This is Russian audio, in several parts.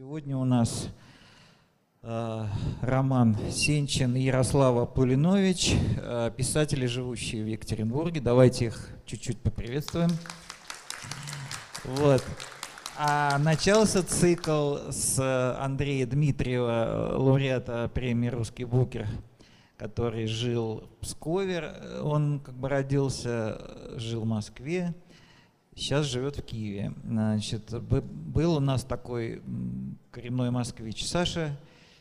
Сегодня у нас э, Роман Сенчин и Ярослава Пулинович, э, писатели, живущие в Екатеринбурге. Давайте их чуть-чуть поприветствуем. Вот. А начался цикл с Андрея Дмитриева, лауреата премии «Русский букер», который жил в Пскове. Он как бы родился, жил в Москве, сейчас живет в Киеве. Значит, был у нас такой коренной москвич Саша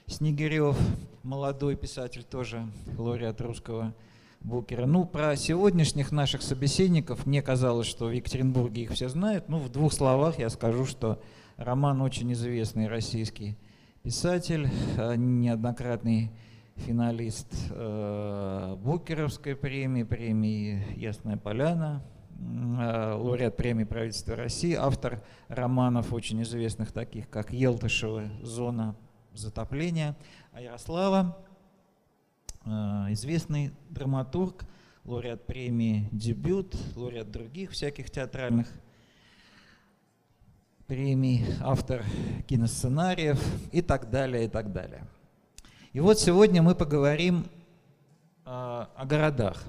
Снегирев, молодой писатель тоже, лауреат русского Букера. Ну, про сегодняшних наших собеседников мне казалось, что в Екатеринбурге их все знают. Ну, в двух словах я скажу, что Роман очень известный российский писатель, а, неоднократный финалист э, Букеровской премии, премии «Ясная поляна», лауреат премии правительства России, автор романов очень известных, таких как «Елтышева. Зона затопления», а Ярослава Э, известный драматург, лауреат премии «Дебют», лауреат других всяких театральных премий, автор киносценариев и так далее, и так далее. И вот сегодня мы поговорим э, о городах.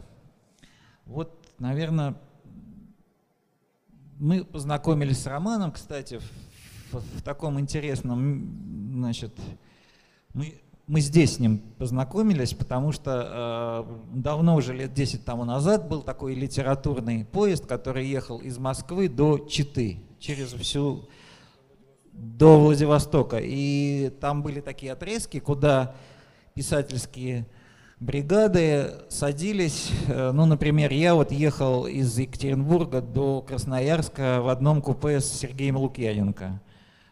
Вот, наверное, мы познакомились с Романом, кстати, в, в таком интересном, значит, мы мы здесь с ним познакомились, потому что э, давно уже, лет 10 тому назад, был такой литературный поезд, который ехал из Москвы до Читы, через всю, до Владивостока. И там были такие отрезки, куда писательские бригады садились. Э, ну, например, я вот ехал из Екатеринбурга до Красноярска в одном купе с Сергеем Лукьяненко.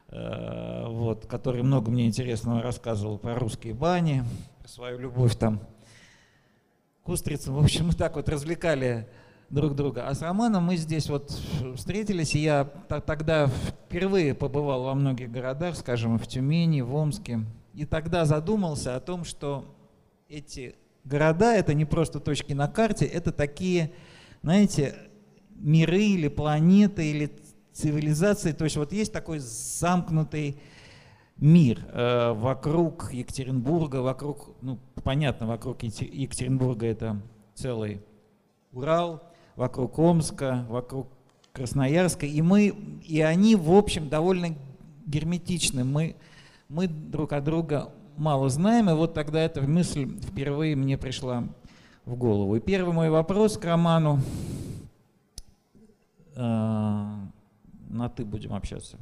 Э, вот, который много мне интересного рассказывал про русские бани, про свою любовь там к устрицам. В общем, мы так вот развлекали друг друга. А с Романом мы здесь вот встретились, и я тогда впервые побывал во многих городах, скажем, в Тюмени, в Омске, и тогда задумался о том, что эти города — это не просто точки на карте, это такие, знаете, миры или планеты, или цивилизации. То есть вот есть такой замкнутый мир э, вокруг Екатеринбурга, вокруг, ну, понятно, вокруг Екатеринбурга это целый Урал, вокруг Омска, вокруг Красноярска, и мы, и они, в общем, довольно герметичны. Мы, мы друг от друга мало знаем, и вот тогда эта мысль впервые мне пришла в голову. И первый мой вопрос к Роману. Э, на «ты» будем общаться.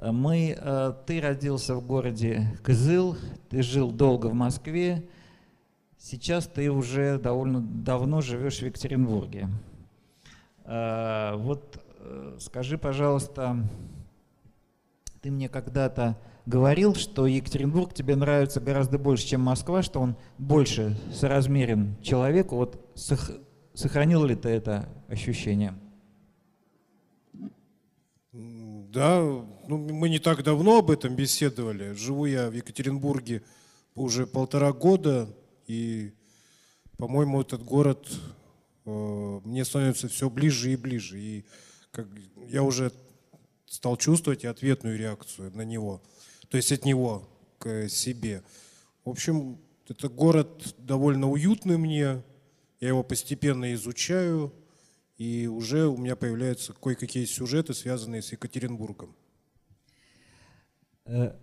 Мы, э, ты родился в городе Кызыл, ты жил долго в Москве, сейчас ты уже довольно давно живешь в Екатеринбурге. Э, вот э, скажи, пожалуйста, ты мне когда-то говорил, что Екатеринбург тебе нравится гораздо больше, чем Москва, что он больше соразмерен человеку. Вот сохранил ли ты это ощущение? Да, ну, мы не так давно об этом беседовали. Живу я в Екатеринбурге уже полтора года, и, по-моему, этот город э, мне становится все ближе и ближе. И как, я уже стал чувствовать ответную реакцию на него, то есть от него к себе. В общем, это город довольно уютный мне, я его постепенно изучаю, и уже у меня появляются кое-какие сюжеты, связанные с Екатеринбургом. Э,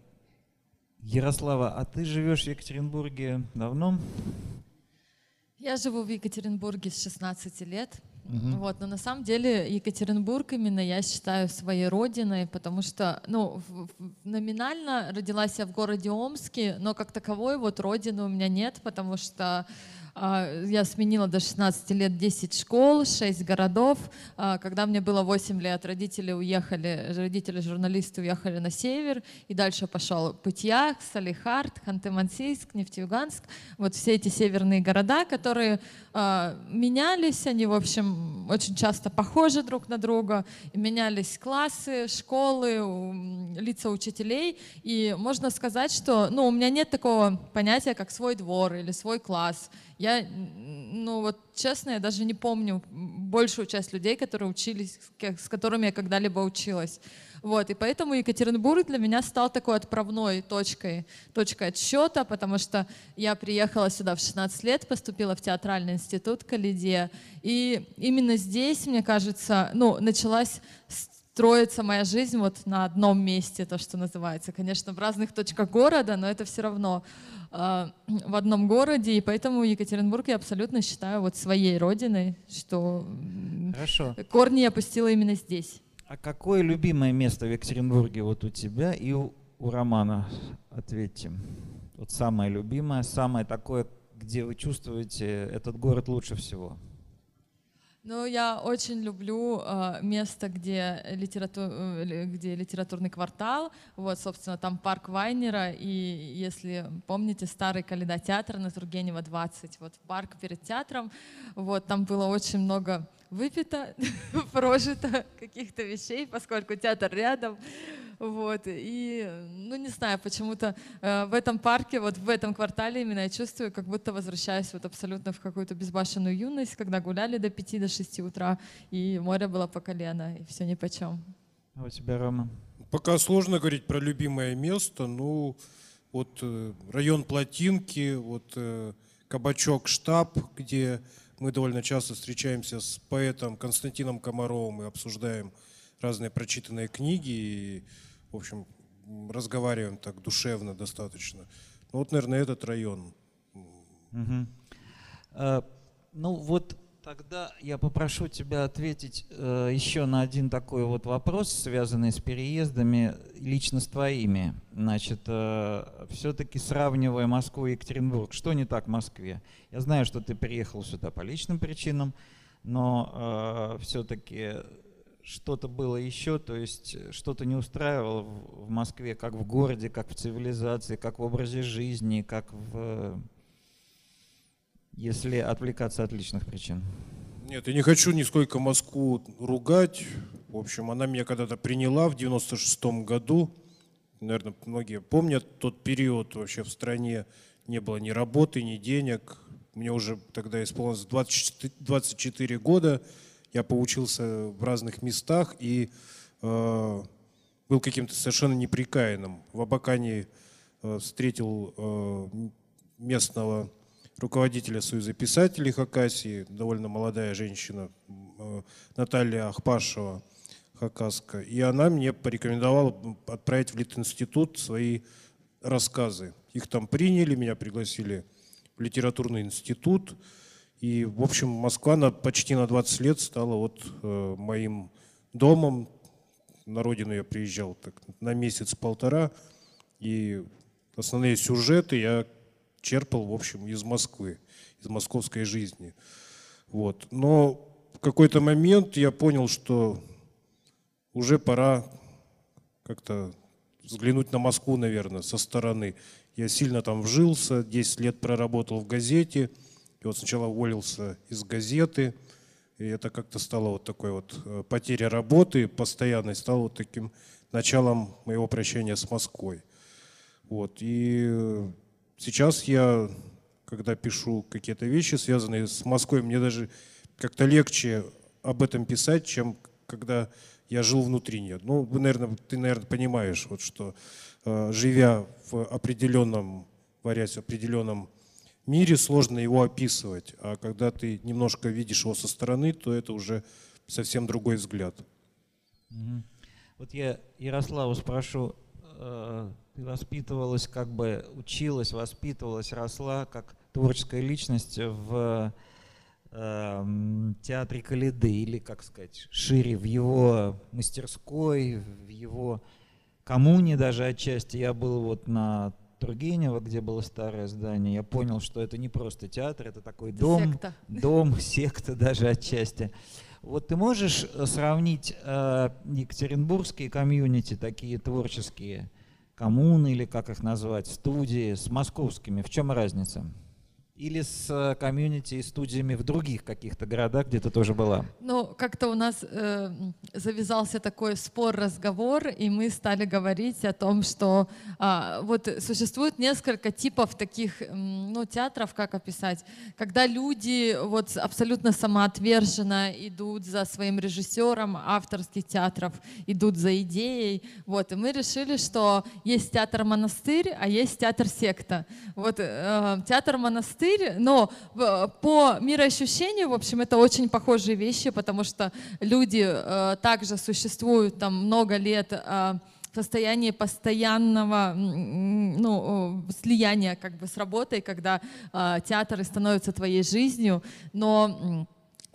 Ярослава, а ты живешь в Екатеринбурге давно? Я живу в Екатеринбурге с 16 лет. Угу. Вот, но на самом деле Екатеринбург именно я считаю своей родиной, потому что, ну, номинально родилась я в городе Омске, но как таковой вот родины у меня нет, потому что я сменила до 16 лет 10 школ, 6 городов. А, когда мне было 8 лет, родители уехали, родители журналисты уехали на север, и дальше пошел Путьях, Салихард, Ханты-Мансийск, Нефтеюганск. Вот все эти северные города, которые а, менялись, они, в общем, очень часто похожи друг на друга, менялись классы, школы, лица учителей, и можно сказать, что, ну, у меня нет такого понятия, как свой двор или свой класс. Я, ну вот честно, я даже не помню большую часть людей, которые учились, с которыми я когда-либо училась. Вот, и поэтому Екатеринбург для меня стал такой отправной точкой, точкой отсчета, потому что я приехала сюда в 16 лет, поступила в театральный институт Калиде, и именно здесь, мне кажется, ну, началась строится моя жизнь вот на одном месте, то, что называется. Конечно, в разных точках города, но это все равно э, в одном городе, и поэтому Екатеринбург я абсолютно считаю вот своей родиной, что Хорошо. корни я пустила именно здесь. А какое любимое место в Екатеринбурге вот у тебя и у, у Романа? Ответьте. Вот самое любимое, самое такое, где вы чувствуете этот город лучше всего. Ну, я очень люблю э, место, где, литерату... Э, где литературный квартал. Вот, собственно, там парк Вайнера. И если помните, старый калейдотеатр на Тургенева 20, вот парк перед театром. Вот, там было очень много выпито, прожито каких-то вещей, поскольку театр рядом. Вот. И, ну, не знаю, почему-то э, в этом парке, вот в этом квартале именно я чувствую, как будто возвращаюсь вот абсолютно в какую-то безбашенную юность, когда гуляли до 5 до 6 утра, и море было по колено, и все ни по чем. А у тебя, Рома? Пока сложно говорить про любимое место, ну, вот э, район Плотинки, вот э, кабачок «Штаб», где мы довольно часто встречаемся с поэтом Константином Комаровым и обсуждаем разные прочитанные книги. И в общем, разговариваем так душевно достаточно. Ну, вот, наверное, этот район. Угу. А, ну вот тогда я попрошу тебя ответить э, еще на один такой вот вопрос, связанный с переездами, лично с твоими. Значит, э, все-таки сравнивая Москву и Екатеринбург, что не так в Москве? Я знаю, что ты приехал сюда по личным причинам, но э, все-таки что-то было еще, то есть что-то не устраивало в Москве, как в городе, как в цивилизации, как в образе жизни, как в... если отвлекаться от личных причин. Нет, я не хочу нисколько Москву ругать. В общем, она меня когда-то приняла в 96-м году. Наверное, многие помнят тот период вообще в стране. Не было ни работы, ни денег. Мне уже тогда исполнилось 24, 24 года я поучился в разных местах и э, был каким-то совершенно неприкаянным. В Абакане э, встретил э, местного руководителя Союза писателей Хакасии, довольно молодая женщина, э, Наталья Ахпашева, Хакаска. И она мне порекомендовала отправить в Литинститут свои рассказы. Их там приняли, меня пригласили в литературный институт. И, в общем, Москва на, почти на 20 лет стала вот э, моим домом. На родину я приезжал так, на месяц-полтора. И основные сюжеты я черпал, в общем, из Москвы, из московской жизни. Вот. Но в какой-то момент я понял, что уже пора как-то взглянуть на Москву, наверное, со стороны. Я сильно там вжился, 10 лет проработал в газете – и вот сначала уволился из газеты, и это как-то стало вот такой вот э, потеря работы постоянной, стало вот таким началом моего прощения с Москвой. Вот. И сейчас я, когда пишу какие-то вещи, связанные с Москвой, мне даже как-то легче об этом писать, чем когда я жил внутри нее. Ну, вы, наверное, ты, наверное, понимаешь, вот, что э, живя в определенном, варясь в определенном мире сложно его описывать, а когда ты немножко видишь его со стороны, то это уже совсем другой взгляд. Вот я Ярославу спрошу, э, ты воспитывалась, как бы училась, воспитывалась, росла как творческая личность в э, театре Калиды, или, как сказать, шире, в его мастерской, в его коммуне даже отчасти. Я был вот на Тургенева, где было старое здание, я понял, что это не просто театр, это такой дом, секта. дом, секта даже отчасти. Вот ты можешь э, сравнить э, екатеринбургские комьюнити, такие творческие коммуны или как их назвать, студии с московскими? В чем разница? Или с э, комьюнити и студиями в других каких-то городах, где ты тоже была? Ну, как-то у нас э, завязался такой спор, разговор, и мы стали говорить о том, что э, вот существует несколько типов таких, ну, театров, как описать, когда люди вот абсолютно самоотверженно идут за своим режиссером авторских театров, идут за идеей, вот, и мы решили, что есть театр-монастырь, а есть театр-секта. Вот э, театр-монастырь монастырь, но по мироощущению, в общем, это очень похожие вещи, потому что люди э, также существуют там много лет э, в состоянии постоянного ну, слияния как бы с работой, когда э, театры становятся твоей жизнью, но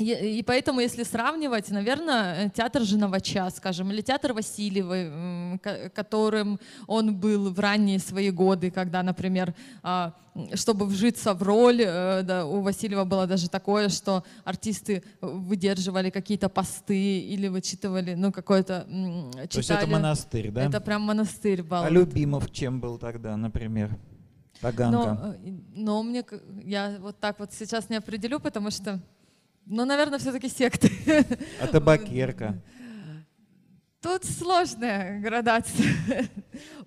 и поэтому, если сравнивать, наверное, театр Женовача, скажем, или театр Васильевой, которым он был в ранние свои годы, когда, например, а, чтобы вжиться в роль, э, да, у Васильева было даже такое, что артисты выдерживали какие-то посты или вычитывали, ну, какой-то читали. То есть это монастырь, да? Это прям монастырь был. А Любимов чем был тогда, например? Таганка. Но, э, но мне, я вот так вот сейчас не определю, потому что ну, наверное, все-таки секты. А табакерка? Тут сложная градация.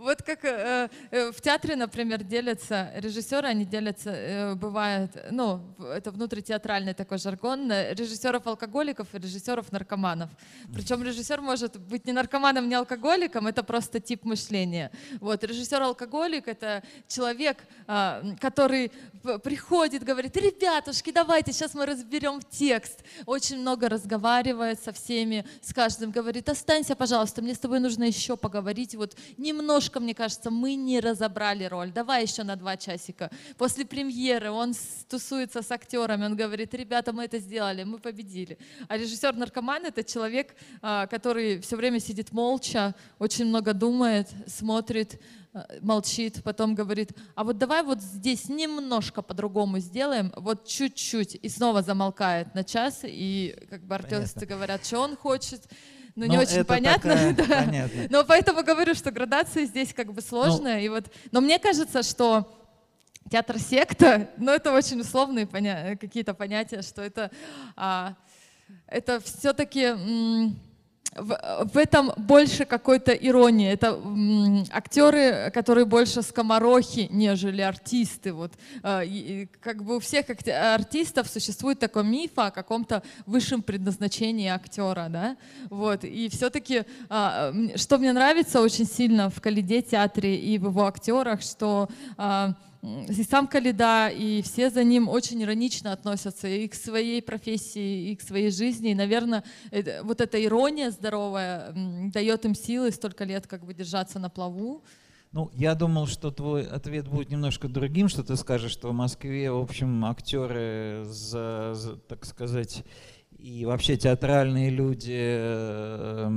Вот как э, э, в театре, например, делятся режиссеры, они делятся, э, бывает, ну, это внутритеатральный такой жаргон, режиссеров-алкоголиков и режиссеров-наркоманов. Причем режиссер может быть не наркоманом, не алкоголиком, это просто тип мышления. Вот, режиссер-алкоголик — это человек, а, который приходит, говорит, ребятушки, давайте, сейчас мы разберем текст. Очень много разговаривает со всеми, с каждым говорит, останься, пожалуйста, мне с тобой нужно еще поговорить. Вот немножко, мне кажется, мы не разобрали роль. Давай еще на два часика. После премьеры он тусуется с актерами, он говорит, ребята, мы это сделали, мы победили. А режиссер-наркоман — это человек, а, который все время сидит молча, очень много думает, смотрит, а, молчит, потом говорит, а вот давай вот здесь немножко по-другому сделаем, вот чуть-чуть, и снова замолкает на час, и как бы артисты говорят, что он хочет, ну, не очень понятно. Такая, да. понятно. Но поэтому говорю, что градация здесь как бы сложная. Ну, и вот, но мне кажется, что театр секта, ну это очень условные поня какие-то понятия, что это, а, это все-таки в, в этом больше какой-то иронии. Это м, актеры, которые больше скоморохи, нежели артисты. Вот, э, и, как бы у всех артистов существует такой миф о каком-то высшем предназначении актера. Да? Вот, и все-таки, э, что мне нравится очень сильно в Калиде театре и в его актерах, что э, и сам Калида, и все за ним очень иронично относятся и к своей профессии, и к своей жизни. И, наверное, вот эта ирония здоровая дает им силы столько лет как бы держаться на плаву. Ну, я думал, что твой ответ будет немножко другим, что ты скажешь, что в Москве, в общем, актеры, за, за, так сказать, и вообще театральные люди, э,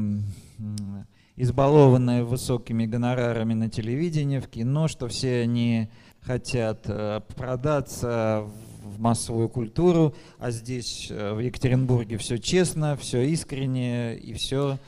э, избалованные высокими гонорарами на телевидении, в кино, что все они хотят э, продаться в массовую культуру, а здесь э, в Екатеринбурге все честно, все искренне и все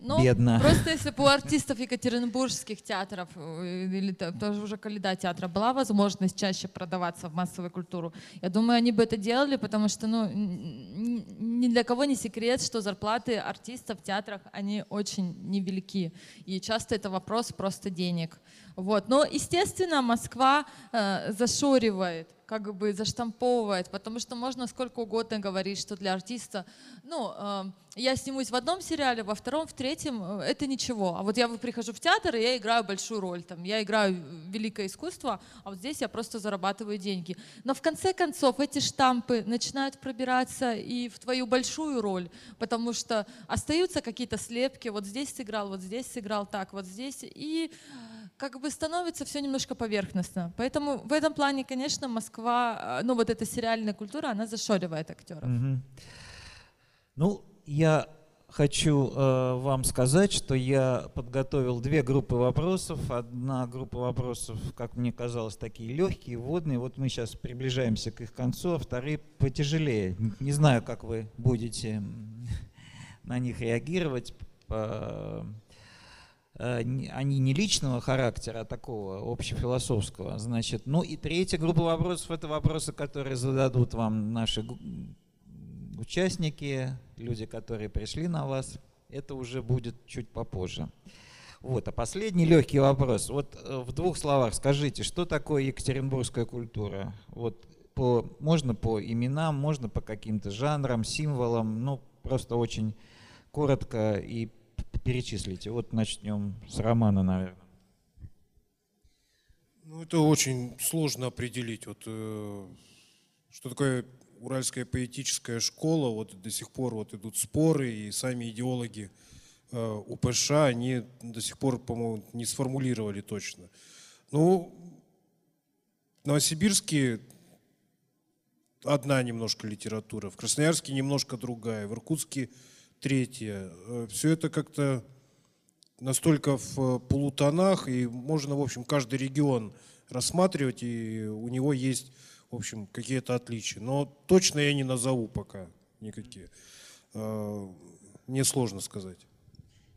ну, бедно. Просто если бы у артистов екатеринбургских театров э, или тоже уже Каледа театра была возможность чаще продаваться в массовую культуру, я думаю, они бы это делали, потому что ну, ни для кого не секрет, что зарплаты артистов в театрах, они очень невелики. И часто это вопрос просто денег. Вот. Но, естественно, Москва э, зашоривает как бы заштамповывает, потому что можно сколько угодно говорить, что для артиста, ну, э, я снимусь в одном сериале, во втором, в третьем, э, это ничего. А вот я прихожу в театр, и я играю большую роль, там, я играю великое искусство, а вот здесь я просто зарабатываю деньги. Но в конце концов эти штампы начинают пробираться и в твою большую роль, потому что остаются какие-то слепки, вот здесь сыграл, вот здесь сыграл так, вот здесь, и как бы становится все немножко поверхностно. Поэтому в этом плане, конечно, Москва, э, ну вот эта сериальная культура, она зашоривает актеров. Угу. Ну, я хочу э, вам сказать, что я подготовил две группы вопросов. Одна группа вопросов, как мне казалось, такие легкие, водные. Вот мы сейчас приближаемся к их концу, а вторые потяжелее. Не знаю, как вы будете на них реагировать. Они не личного характера, а такого общефилософского. Значит, ну и третья группа вопросов – это вопросы, которые зададут вам наши участники, люди, которые пришли на вас. Это уже будет чуть попозже. Вот. А последний легкий вопрос. Вот э, в двух словах скажите, что такое екатеринбургская культура? Вот по, можно по именам, можно по каким-то жанрам, символам, ну просто очень коротко и перечислите. Вот начнем с романа, наверное. Ну, это очень сложно определить. Вот, э, что такое уральская поэтическая школа, вот до сих пор вот идут споры, и сами идеологи э, УПШ, они до сих пор, по-моему, не сформулировали точно. Ну, Новосибирске одна немножко литература, в Красноярске немножко другая, в Иркутске третья. Э, Все это как-то настолько в полутонах, и можно, в общем, каждый регион рассматривать, и у него есть в общем, какие-то отличия. Но точно я не назову пока никакие. А, мне сложно сказать.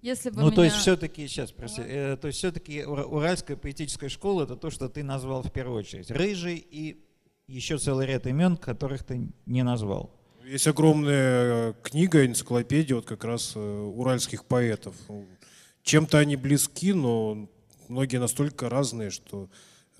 Если бы ну, меня... то есть все-таки, сейчас, прости, э, то есть все-таки Уральская поэтическая школа это то, что ты назвал в первую очередь. Рыжий и еще целый ряд имен, которых ты не назвал. Есть огромная книга, энциклопедия вот как раз э, уральских поэтов. Чем-то они близки, но многие настолько разные, что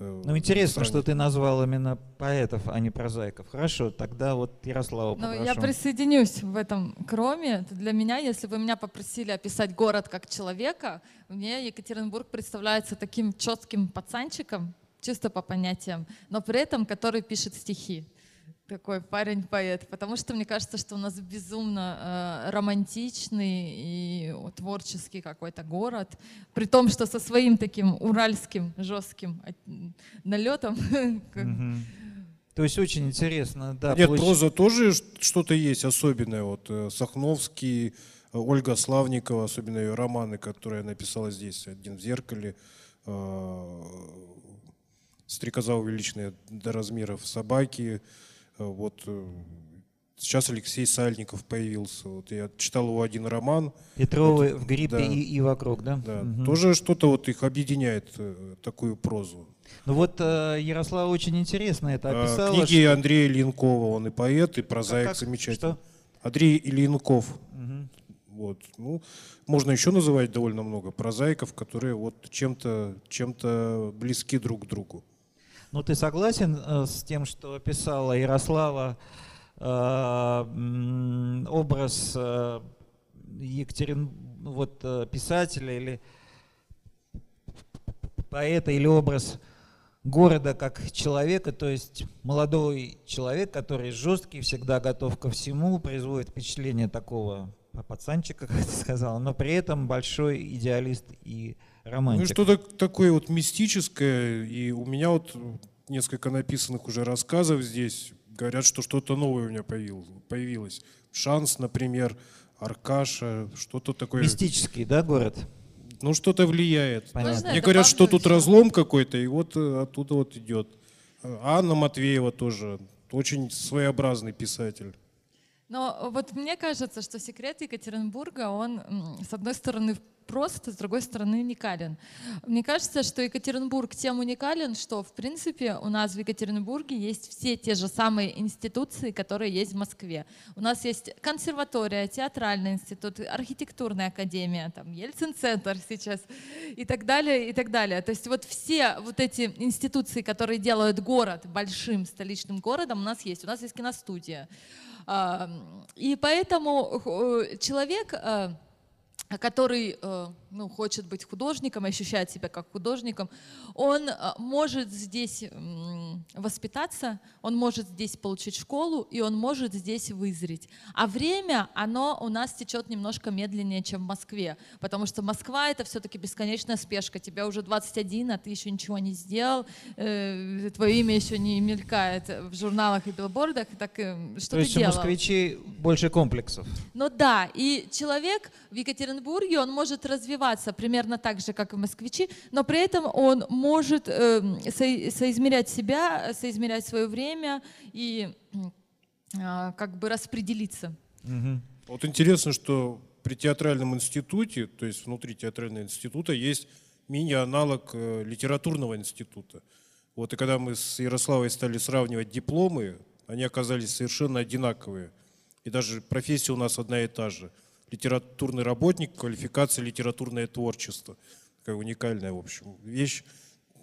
Э, ну, интересно, что ты назвал именно поэтов, а не прозаиков. Хорошо, тогда вот Ярослава Ну, я присоединюсь в этом кроме. Для меня, если вы меня попросили описать город как человека, мне Екатеринбург представляется таким четким пацанчиком, чисто по понятиям, но при этом который пишет стихи такой парень-поэт, потому что мне кажется, что у нас безумно э, романтичный и творческий какой-то город, при том, что со своим таким уральским жестким налетом. То есть очень интересно, да. Нет, получ... проза тоже что-то есть особенное. Вот э, Сахновский, Ольга Славникова, особенно ее романы, которые написала здесь, «Один в зеркале», э, «Стрекоза увеличенная до размеров собаки», вот э, сейчас Алексей Сальников появился. Вот я читал его один роман. Петровы вот, в гриппе да, и, и вокруг, да? Да. Угу. Тоже что-то вот их объединяет, э, такую прозу. Ну вот Ярослава очень интересно это а, описала. Книги что... Андрея Ленкова, он и поэт, и прозаик как, как? замечательный. Что? Андрей Ильинков. Угу. Вот. Ну, можно еще называть довольно много прозаиков, которые вот чем-то чем близки друг к другу. Ну, ты согласен э, с тем, что писала Ярослава э, образ э, Екатерин, вот писателя или поэта или образ города как человека, то есть молодой человек, который жесткий, всегда готов ко всему, производит впечатление такого пацанчика, как ты сказал, но при этом большой идеалист и романтик. Ну что-то такое вот мистическое, и у меня вот несколько написанных уже рассказов здесь говорят, что что-то новое у меня появилось. Шанс, например, Аркаша, что-то такое. Мистический, да, город? Ну, что-то влияет. Понятно. Мне говорят, что тут разлом какой-то, и вот э, оттуда вот идет. Анна Матвеева тоже очень своеобразный писатель. Но вот мне кажется, что секрет Екатеринбурга, он, с одной стороны, прост, с другой стороны уникален. Мне кажется, что Екатеринбург тем уникален, что в принципе у нас в Екатеринбурге есть все те же самые институции, которые есть в Москве. У нас есть консерватория, театральный институт, архитектурная академия, там Ельцин-центр сейчас и так далее, и так далее. То есть вот все вот эти институции, которые делают город большим столичным городом, у нас есть. У нас есть киностудия. И поэтому э, человек э, который э, ну, хочет быть художником, ощущает себя как художником, он э, может здесь воспитаться, он может здесь получить школу, и он может здесь вызреть. А время, оно у нас течет немножко медленнее, чем в Москве, потому что Москва — это все-таки бесконечная спешка. Тебя уже 21, а ты еще ничего не сделал, э, твое имя еще не мелькает в журналах и билбордах, так что То есть у москвичей больше комплексов. Ну да, и человек в Екатеринбурге, он может развиваться примерно так же, как и москвичи, но при этом он может э, со, соизмерять себя, соизмерять свое время и э, как бы распределиться. Угу. Вот интересно, что при театральном институте, то есть внутри театрального института, есть мини-аналог э, литературного института. Вот, и когда мы с Ярославой стали сравнивать дипломы, они оказались совершенно одинаковые. И даже профессия у нас одна и та же. Литературный работник, квалификация литературное творчество. Такая уникальная, в общем, вещь.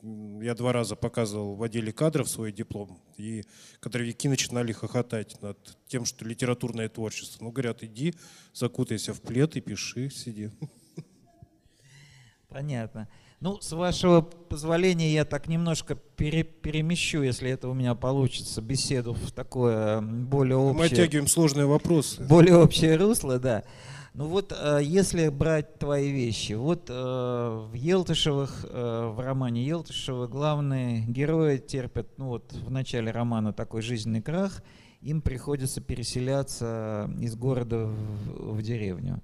Я два раза показывал в отделе кадров свой диплом, и кадровики начинали хохотать над тем, что литературное творчество. Ну, говорят, иди, закутайся в плед и пиши, сиди. Понятно. Ну, с вашего позволения, я так немножко пере, перемещу, если это у меня получится, беседу в такое более общее... Мы оттягиваем сложные вопросы. Более общее русло, да. Ну вот, э, если брать твои вещи, вот э, в Елтышевых, э, в романе Елтышева главные герои терпят, ну вот в начале романа такой жизненный крах, им приходится переселяться из города в, в деревню.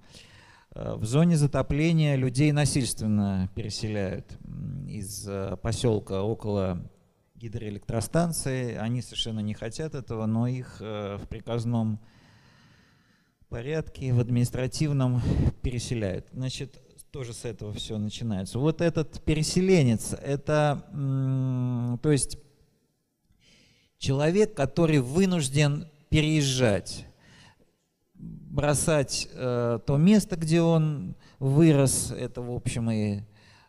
В зоне затопления людей насильственно переселяют из поселка около гидроэлектростанции. Они совершенно не хотят этого, но их в приказном порядке, в административном переселяют. Значит, тоже с этого все начинается. Вот этот переселенец, это, то есть человек, который вынужден переезжать, бросать э, то место, где он вырос, это, в общем, и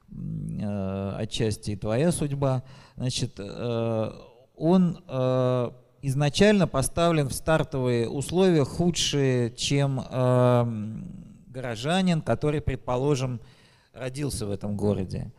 э, отчасти и твоя судьба, значит, э, он э, изначально поставлен в стартовые условия худшие, чем э, горожанин, который, предположим, родился в этом городе.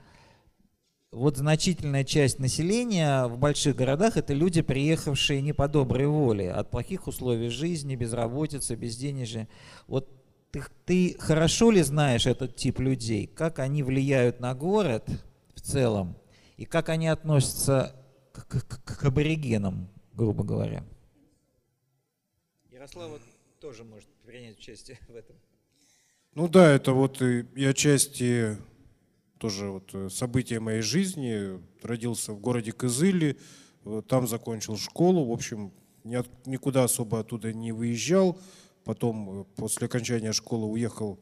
Вот значительная часть населения в больших городах это люди, приехавшие не по доброй воле, от плохих условий жизни, безработицы, безденежья. Вот ты, ты хорошо ли знаешь этот тип людей, как они влияют на город в целом, и как они относятся к, к, к аборигенам, грубо говоря. Ярослава тоже может принять участие в этом. Ну да, это вот и отчасти тоже вот э, события моей жизни. Родился в городе Кызыли, э, там закончил школу, в общем, никуда особо оттуда не выезжал. Потом э, после окончания школы уехал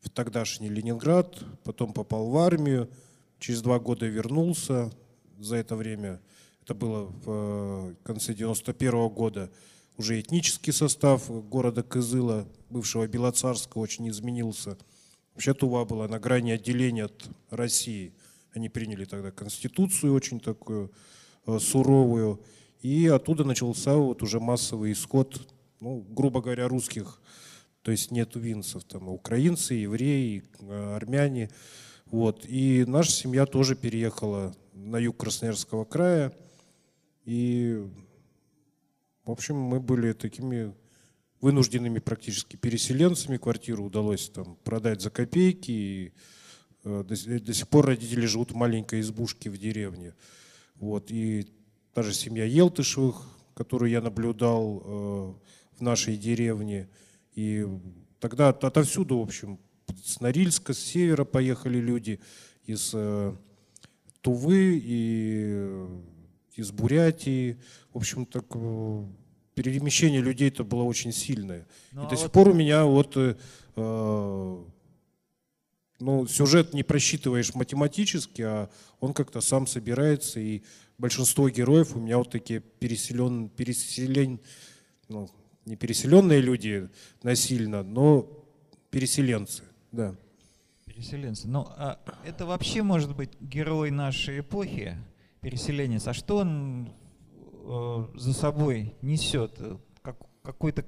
в тогдашний Ленинград, потом попал в армию, через два года вернулся. За это время это было в э, конце 91 -го года, уже этнический состав города Кызыла, бывшего Белоцарского, очень изменился. Вообще Тува была на грани отделения от России. Они приняли тогда конституцию очень такую э, суровую. И оттуда начался вот уже массовый исход, ну, грубо говоря, русских. То есть нет винцев, там украинцы, евреи, э, армяне. Вот. И наша семья тоже переехала на юг Красноярского края. И, в общем, мы были такими вынужденными практически переселенцами. Квартиру удалось там продать за копейки. И э, до, до сих пор родители живут в маленькой избушке в деревне. Вот. И даже семья Елтышевых, которую я наблюдал э, в нашей деревне. И тогда отовсюду, в общем, с Норильска, с севера поехали люди, из э, Тувы и из Бурятии. В общем, так э, перемещение людей это было очень сильное. Ну, и а до сих вот... пор у меня вот э, э, ну, сюжет не просчитываешь математически, а он как-то сам собирается, и большинство героев у меня вот такие переселен, переселен, ну, не переселенные люди насильно, но переселенцы, да. Переселенцы. Ну, а это вообще может быть герой нашей эпохи? Переселенец, а что он э, за собой несет? Как, какой-то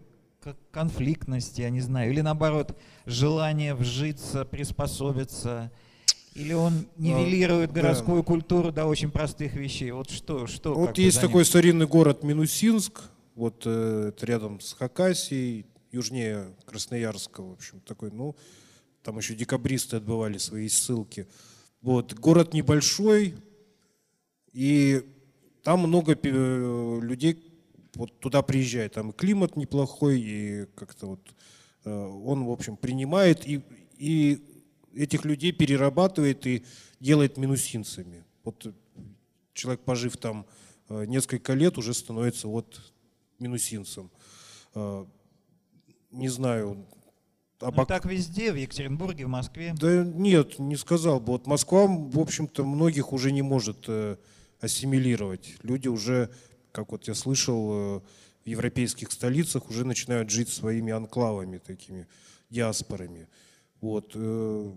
конфликтность, я не знаю, или наоборот, желание вжиться, приспособиться, или он нивелирует ну, городскую да. культуру до очень простых вещей. Вот что, что? Вот есть такой старинный город Минусинск, вот э, это рядом с Хакасией, южнее Красноярска, в общем, такой, ну, там еще декабристы отбывали свои ссылки. Вот, город небольшой, и там много э, людей вот туда приезжает. Там климат неплохой, и как-то вот э, он, в общем, принимает и, и этих людей перерабатывает и делает минусинцами. Вот человек, пожив там э, несколько лет, уже становится вот минусинцем. Не знаю, обок... ну, так везде, в Екатеринбурге, в Москве. Да нет, не сказал бы. Вот Москва, в общем-то, многих уже не может ассимилировать. Люди уже, как вот я слышал, э, в европейских столицах уже начинают жить своими анклавами, такими диаспорами. Вот. Э,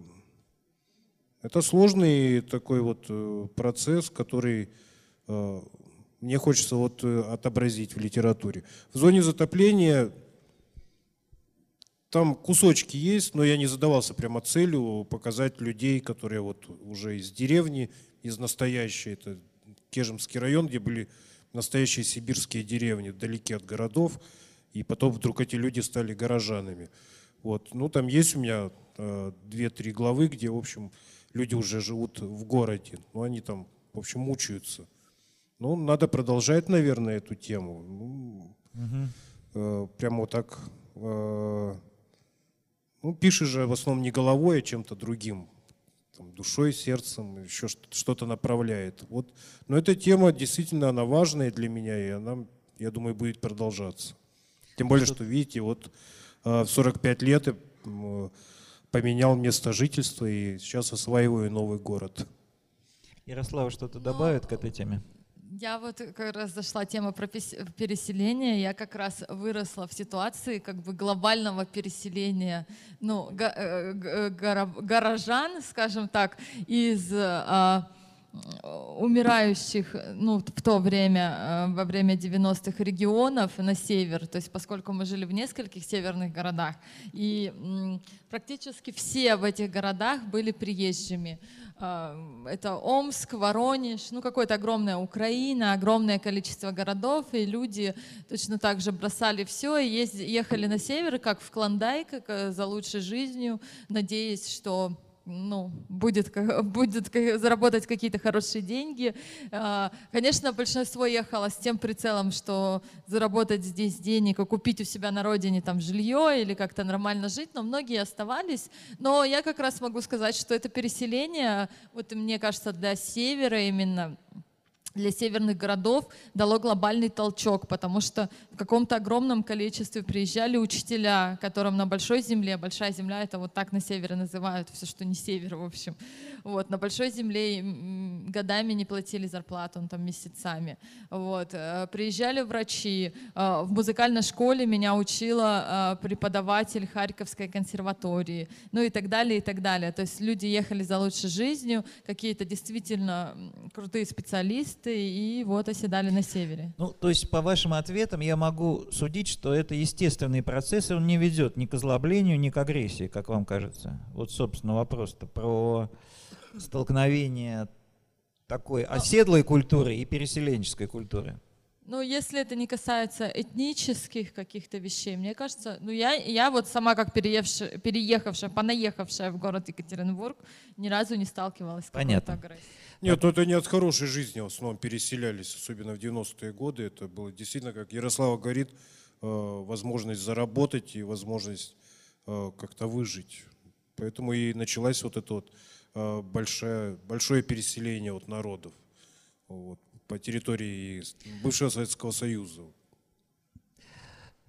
это сложный такой вот э, процесс, который мне хочется вот отобразить в литературе. В зоне затопления там кусочки есть, но я не задавался прямо целью показать людей, которые вот уже из деревни, из настоящей, это Кежемский район, где были настоящие сибирские деревни, вдалеке от городов, и потом вдруг эти люди стали горожанами. Вот. Ну, там есть у меня э, две-три главы, где, в общем, люди уже живут в городе, но они там, в общем, мучаются. Ну, надо продолжать, наверное, эту тему. Ну, угу. э, прямо вот так. Э, ну, пишешь же в основном не головой, а чем-то другим там, душой, сердцем, еще что-то направляет. Вот. Но эта тема действительно, она важная для меня, и она, я думаю, будет продолжаться. Тем более, что, видите, вот а, в 45 лет я поменял место жительства и сейчас осваиваю новый город. Ярослава что-то добавит к этой теме? Я вот как раз зашла тема про переселение. Я как раз выросла в ситуации как бы глобального переселения ну, э, горожан, скажем так, из а, умирающих ну, в то время, э, во время 90-х регионов на север, то есть поскольку мы жили в нескольких северных городах, и практически все в этих городах были приезжими. А, это Омск, Воронеж, ну какое-то огромная Украина, огромное количество городов, и люди точно так же бросали все и ехали на север, как в Клондайк, э, за лучшей жизнью, надеясь, что ну, будет, будет заработать какие-то хорошие деньги. А, конечно, большинство ехало с тем прицелом, что заработать здесь денег и купить у себя на родине там жилье или как-то нормально жить, но многие оставались. Но я как раз могу сказать, что это переселение, вот мне кажется, для севера именно, для северных городов дало глобальный толчок, потому что в каком-то огромном количестве приезжали учителя, которым на большой земле, большая земля это вот так на севере называют, все, что не север, в общем, вот, на большой земле годами не платили зарплату, он там месяцами, вот, э, приезжали врачи, э, в музыкальной школе меня учила э, преподаватель Харьковской консерватории, ну и так далее, и так далее, то есть люди ехали за лучшей жизнью, какие-то действительно крутые специалисты, конфликты и вот оседали на севере. Ну, то есть по вашим ответам я могу судить, что это естественный процесс, и он не ведет ни к озлоблению, ни к агрессии, как вам кажется. Вот, собственно, вопрос-то про столкновение такой оседлой культуры и переселенческой культуры. Ну, если это не касается этнических каких-то вещей, мне кажется, ну я, я вот сама как переехавшая, переехавшая, понаехавшая в город Екатеринбург, ни разу не сталкивалась с какой-то агрессией. Нет, ну это не от хорошей жизни в основном переселялись, особенно в 90-е годы. Это было действительно, как Ярослава говорит, э, возможность заработать и возможность э, как-то выжить. Поэтому и началось вот это вот э, большое, большое переселение вот народов вот, по территории бывшего Советского Союза.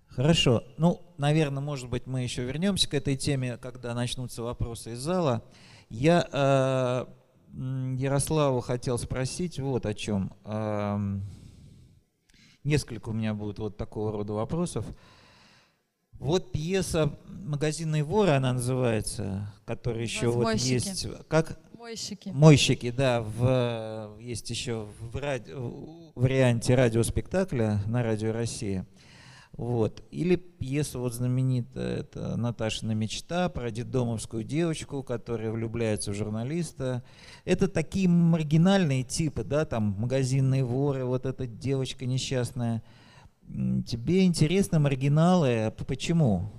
Хорошо. Ну, наверное, может быть, мы еще вернемся к этой теме, когда начнутся вопросы из зала. Я Ярославу хотел спросить вот о чем. Несколько у меня будет вот такого рода вопросов. Вот пьеса «Магазинные воры», она называется, которая еще вот есть... Как? Мойщики. Мойщики, да. В, есть еще в, ради, в варианте радиоспектакля на Радио Россия. Вот. Или пьеса вот знаменитая, это Наташина мечта про детдомовскую девочку, которая влюбляется в журналиста. Это такие маргинальные типы, да, там магазинные воры, вот эта девочка несчастная. Тебе интересны маргиналы, почему?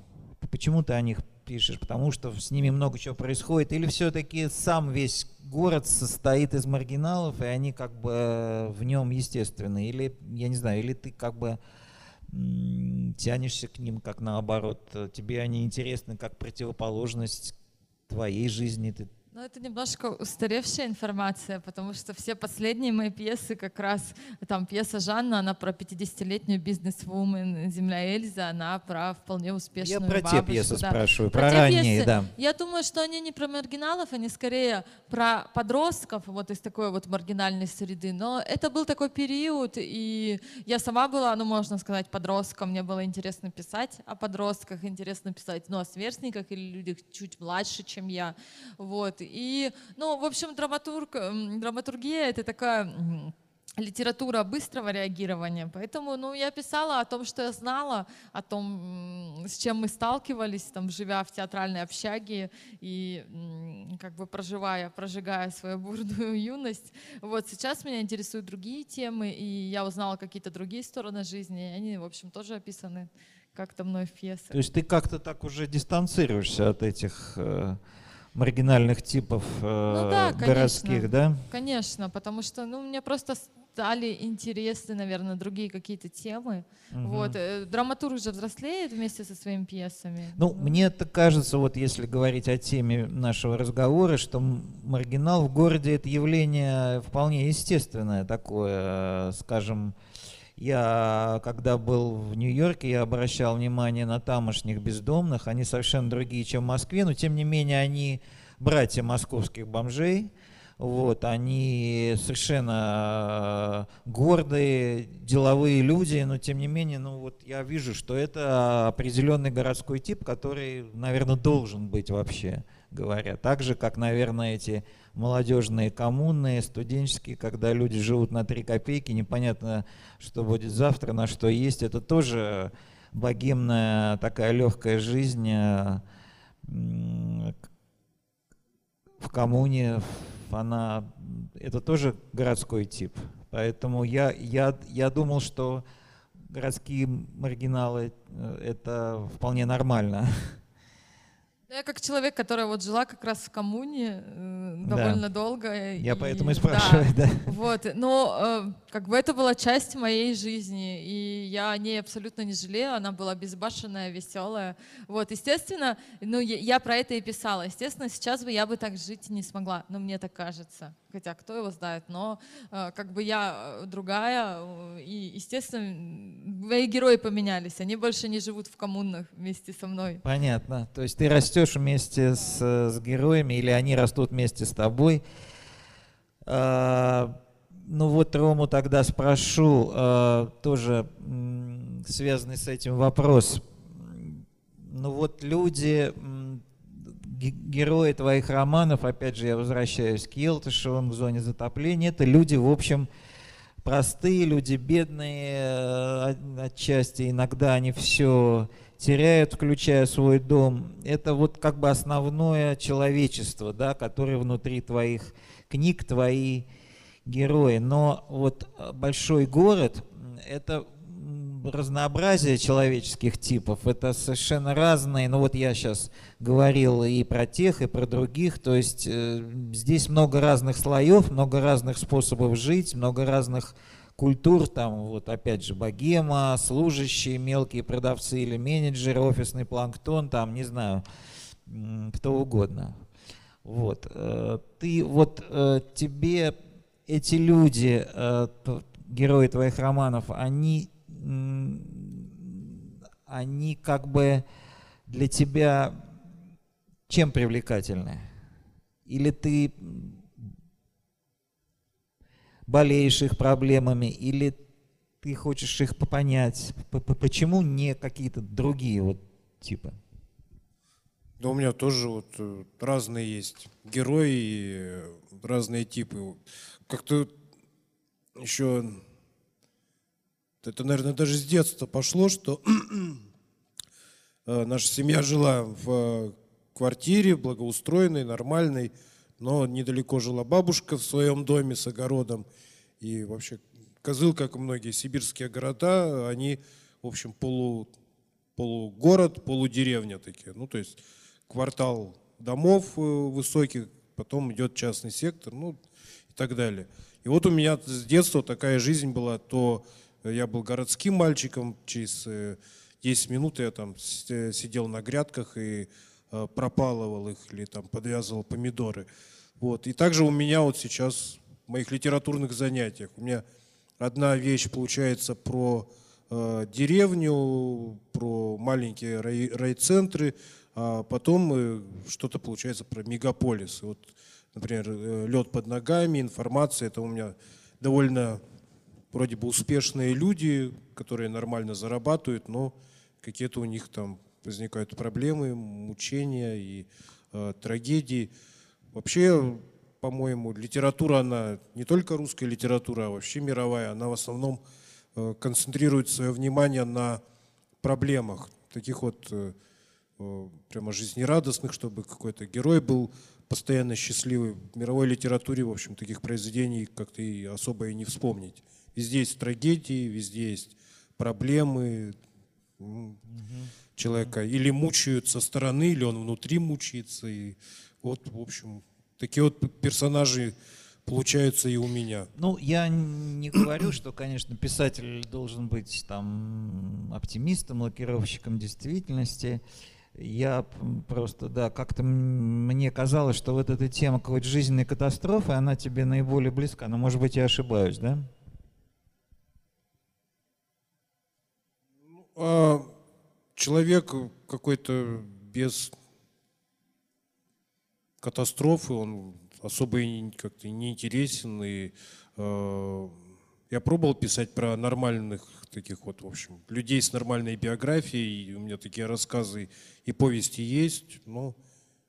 Почему ты о них пишешь? Потому что с ними много чего происходит? Или все-таки сам весь город состоит из маргиналов, и они как бы в нем естественны? Или, я не знаю, или ты как бы тянешься к ним как наоборот. Тебе они интересны как противоположность твоей жизни. Ты Ну, это немножко устаревшая информация, потому что все последние мои пьесы, как раз там пьеса Жанна, она про 50-летнюю бизнес-вумен, Земля Эльза, она про вполне успешную Я про бабушку, те пьесы да. спрашиваю, про, те ранние, пьесы. да. Я думаю, что они не про маргиналов, они скорее про подростков, вот из такой вот маргинальной среды. Но это был такой период, и я сама была, ну, можно сказать, подростком. Мне было интересно писать о подростках, интересно писать, ну, о сверстниках или людях чуть младше, чем я. Вот. И, ну, в общем, драматург, драматургия — это такая литература быстрого реагирования. Поэтому ну, я писала о том, что я знала, о том, с чем мы сталкивались, там, живя в театральной общаге и как бы проживая, прожигая свою бурную юность. Вот сейчас меня интересуют другие темы, и я узнала какие-то другие стороны жизни, и они, в общем, тоже описаны как-то мной в пьесах. То есть ты как-то так уже дистанцируешься от этих э, маргинальных типов э, Ну да, городских, конечно. да? Конечно, потому что ну, мне просто стали интересны, наверное, другие какие-то темы. Вот. э, Драматург же взрослеет вместе со своими пьесами. Ну, мне так кажется, вот если говорить о теме нашего разговора, что маргинал в городе это явление вполне естественное такое, э, скажем, я, когда был в Нью-Йорке, я обращал внимание на тамошних бездомных, они совершенно другие, чем в Москве, но тем не менее они братья московских бомжей, вот, они совершенно э, гордые, деловые люди, но тем не менее, ну вот я вижу, что это определенный городской тип, который, наверное, должен быть вообще говоря. Так же, как, наверное, эти молодежные коммуны, студенческие, когда люди живут на 3 копейки, непонятно, что будет завтра, на что есть. Это тоже богемная такая легкая жизнь э, в коммуне, она, это тоже городской тип. Поэтому я, я, я думал, что городские маргиналы э, это вполне нормально. Ну, Я как человек, которая вот жила как раз в коммуне э, Да. довольно долго. Я поэтому и да, спрашиваю, да. Вот, но э, как бы это была часть моей жизни, и я о ней абсолютно не жалею, она была безбашенная, веселая. Вот, естественно, ну, я, я про это и писала. Естественно, сейчас бы я бы так жить не смогла, но мне так кажется. Хотя кто его знает, но э, как бы я э, другая, э, и, естественно, мои герои поменялись, они больше не живут в коммунах вместе со мной. Понятно. То есть ты растешь вместе с, с героями, или они растут вместе с тобой. А, ну вот Рому тогда спрошу, а, тоже связанный с этим вопрос. Ну вот люди, герои твоих романов, опять же я возвращаюсь к Елтышевым, к зоне затопления, это люди, в общем, простые люди, бедные э, от- отчасти, иногда они все теряют, включая свой дом. Это вот как бы основное человечество, да, которое внутри твоих книг, твои герои. Но вот э, большой город это разнообразие человеческих типов, это совершенно разные, ну вот я сейчас говорил и про тех, и про других, то есть э, здесь много разных слоев, много разных способов жить, много разных культур, там вот опять же богема, служащие, мелкие продавцы или менеджеры, офисный планктон, там не знаю, кто угодно. Вот. э, Ты вот э, тебе эти люди, э, герои твоих романов, они, они как бы для тебя чем привлекательны? Или ты болеешь их проблемами, или ты хочешь их понять? Почему не какие-то другие вот типы? Да у меня тоже вот э, разные есть герои, разные типы. Как-то еще, это, наверное, даже с детства пошло, что э, наша семья жила в э, квартире благоустроенной, нормальной, но недалеко жила бабушка в своем доме с огородом. И вообще Козыл, как и многие сибирские города, они, в общем, полу, полугород, полудеревня такие. Ну, то есть квартал домов э, высоких, потом идет частный сектор, ну и так далее. И вот у меня с детства такая жизнь была, то я был городским мальчиком, через э, 10 минут я там э, сидел на грядках и э, пропалывал их или там подвязывал помидоры. Вот. И также у меня вот сейчас в моих литературных занятиях у меня одна вещь получается про э, деревню, про маленькие рай, райцентры, а потом э, что-то получается про мегаполис. Вот, например, э, лед под ногами, информация, это у меня довольно вроде бы успешные люди, которые нормально зарабатывают, но какие-то у них там возникают проблемы, мучения и э, трагедии. Вообще, по-моему, литература, она не только русская литература, а вообще мировая, она в основном э, концентрирует свое внимание на проблемах, таких вот э, э, прямо жизнерадостных, чтобы какой-то герой был постоянно счастливый. В мировой литературе, в общем, таких произведений как-то и особо и не вспомнить. Везде есть трагедии, везде есть проблемы угу. человека. Или мучают со стороны, или он внутри мучается. И вот, в общем, такие вот персонажи получаются и у меня. Ну, я не говорю, что, конечно, писатель должен быть там оптимистом, лакировщиком действительности. Я просто, да, как-то мне казалось, что вот эта тема какой-то жизненной катастрофы, она тебе наиболее близка. Но, может быть, я ошибаюсь, да? А человек какой-то без катастрофы, он особо как-то не. И, э, я пробовал писать про нормальных таких вот, в общем, людей с нормальной биографией. И у меня такие рассказы и повести есть, но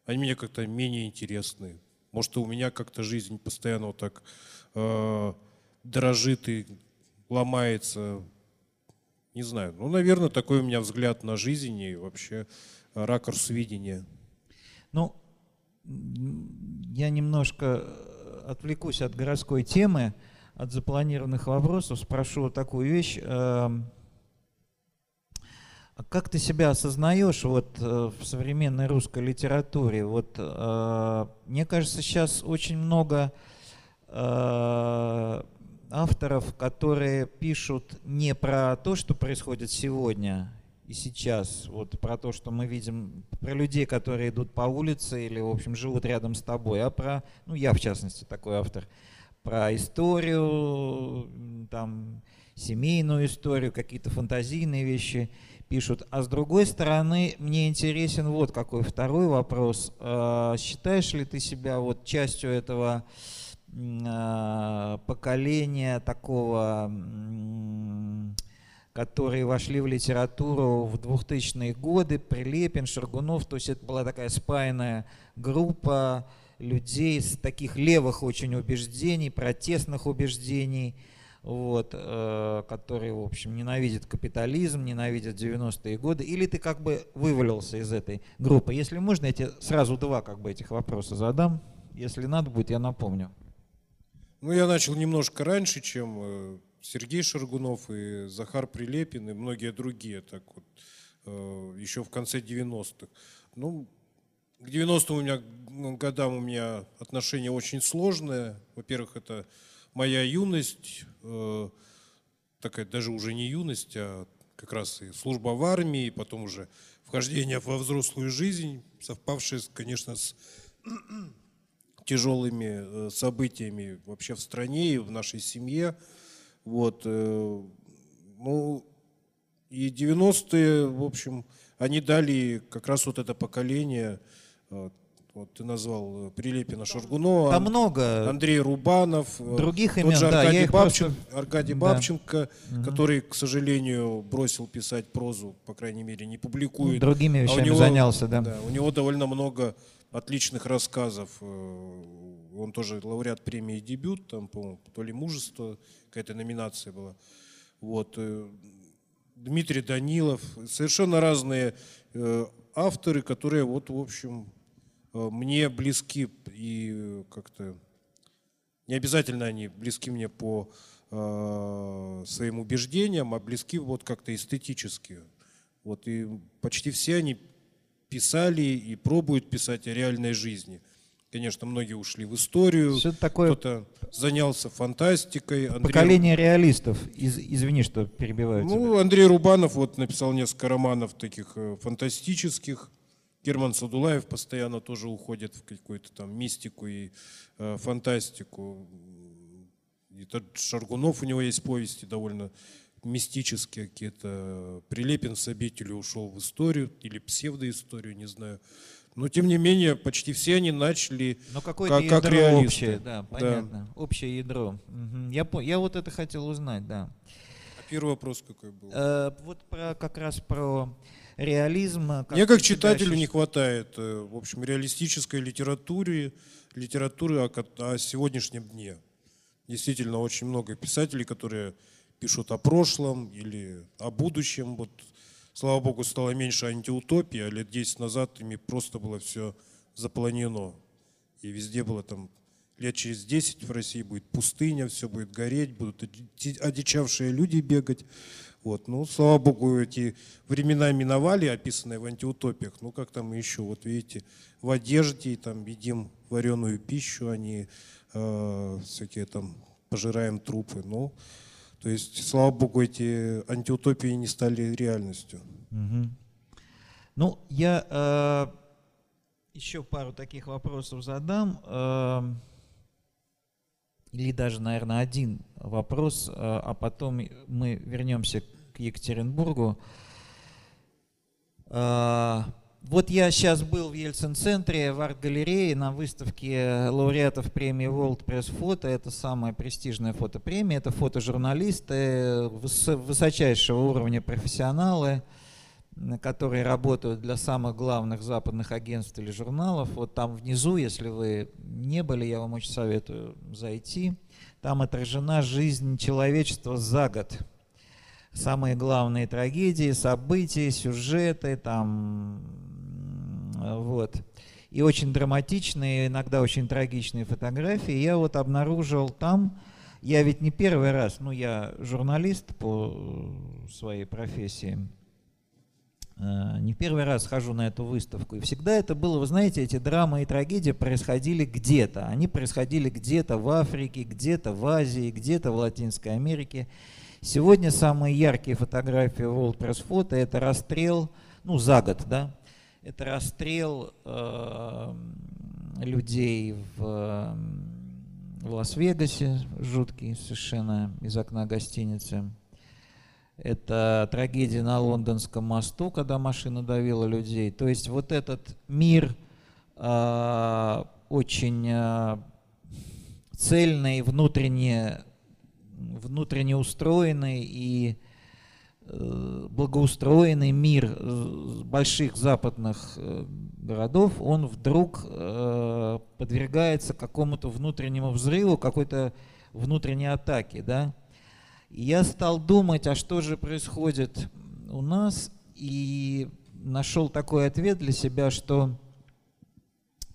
они мне как-то менее интересны. Может, у меня как-то жизнь постоянно вот так э, дрожит и ломается не знаю. Ну, наверное, такой у меня взгляд на жизнь и вообще ракурс видения. Ну, я немножко отвлекусь от городской темы, от запланированных вопросов, спрошу такую вещь. Эм, а как ты себя осознаешь вот э, в современной русской литературе? Вот э, мне кажется, сейчас очень много э, авторов, которые пишут не про то, что происходит сегодня и сейчас, вот про то, что мы видим, про людей, которые идут по улице или, в общем, живут рядом с тобой, а про, ну, я, в частности, такой автор, про историю, там, семейную историю, какие-то фантазийные вещи пишут. А с другой стороны, мне интересен вот какой второй вопрос. А, считаешь ли ты себя вот частью этого поколения такого, которые вошли в литературу в 2000-е годы, Прилепин, Шаргунов, то есть это была такая спаянная группа людей с таких левых очень убеждений, протестных убеждений, вот, э, которые, в общем, ненавидят капитализм, ненавидят 90-е годы, или ты как бы вывалился из этой группы? Если можно, я тебе сразу два как бы этих вопроса задам. Если надо будет, я напомню. Ну, я начал немножко раньше, чем э, Сергей Шаргунов и Захар Прилепин и многие другие, так вот, э, еще в конце 90-х. Ну, к 90-м у меня, годам у меня отношение очень сложное. Во-первых, это моя юность, э, такая даже уже не юность, а как раз и служба в армии, и потом уже вхождение во взрослую жизнь, совпавшее, конечно, с тяжелыми э, событиями вообще в стране и в нашей семье. Вот. Э, ну, и 90-е, в общем, они дали как раз вот это поколение, э, вот ты назвал Прилепина Шаргунова, Там много Андрей Рубанов, других имен, же да, Аркадий, Бабченко, просто... Аркадий Бабченко, да. который, к сожалению, бросил писать прозу, по крайней мере, не публикует. Другими вещами а него, занялся, да. да. У него довольно много отличных рассказов. Э, он тоже лауреат премии «Дебют», там, по то ли «Мужество», какая-то номинация была. Вот. Э, Дмитрий Данилов. Совершенно разные э, авторы, которые, вот, в общем, мне близки и как-то... Не обязательно они близки мне по своим убеждениям, а близки вот как-то эстетически. Вот, и почти все они писали и пробуют писать о реальной жизни. Конечно, многие ушли в историю, такое... кто-то занялся фантастикой. Андрей... Поколение реалистов, Из, извини, что перебиваю Ну, тебя. Андрей Рубанов вот написал несколько романов таких э, фантастических, Герман Садулаев постоянно тоже уходит в какую-то там мистику и э, фантастику. И тот Шаргунов, у него есть повести довольно мистические какие-то. Прилепин с обители ушел в историю или псевдоисторию, не знаю. Но тем не менее, почти все они начали Но какое-то как, как реалисты. общее, да, понятно. Да. Общее ядро. Угу. Я, я вот это хотел узнать, да. А первый вопрос какой был? Э, вот про, как раз про реализм. Как Мне как читателю не хватает, э, в общем, реалистической литературы, литературы о, о сегодняшнем дне. Действительно, очень много писателей, которые пишут о прошлом или о будущем. Вот, слава богу, стало меньше антиутопии, а лет 10 назад ими просто было все запланено. И везде было там лет через 10 в России будет пустыня, все будет гореть, будут одичавшие люди бегать. Вот. Ну, слава богу, эти времена миновали, описанные в антиутопиях. Ну, как там еще, вот видите, в одежде там едим вареную пищу, они э, всякие там пожираем трупы. Ну, то есть, слава богу, эти антиутопии не стали реальностью. Угу. Ну, я э, еще пару таких вопросов задам. Э, или даже, наверное, один вопрос, э, а потом мы вернемся к Екатеринбургу. Э, вот я сейчас был в Ельцин-центре, в арт-галерее на выставке лауреатов премии World Press Photo. Это самая престижная фотопремия. Это фотожурналисты высочайшего уровня профессионалы, которые работают для самых главных западных агентств или журналов. Вот там внизу, если вы не были, я вам очень советую зайти. Там отражена жизнь человечества за год самые главные трагедии, события, сюжеты, там вот. И очень драматичные, иногда очень трагичные фотографии. Я вот обнаружил там, я ведь не первый раз, ну я журналист по своей профессии, э, не первый раз хожу на эту выставку. И всегда это было, вы знаете, эти драмы и трагедии происходили где-то. Они происходили где-то в Африке, где-то в Азии, где-то в Латинской Америке. Сегодня самые яркие фотографии World Press Photo – это расстрел, ну, за год, да, это расстрел э, людей в, в Лас-Вегасе, жуткий совершенно, из окна гостиницы. Это трагедия на Лондонском мосту, когда машина давила людей. То есть вот этот мир э, очень э, цельный, внутренне, внутренне устроенный и Э, благоустроенный мир э, больших западных э, городов, он вдруг подвергается какому-то внутреннему взрыву, какой-то внутренней атаке. Да? И я стал думать, а что же происходит у нас, и нашел такой ответ для себя, что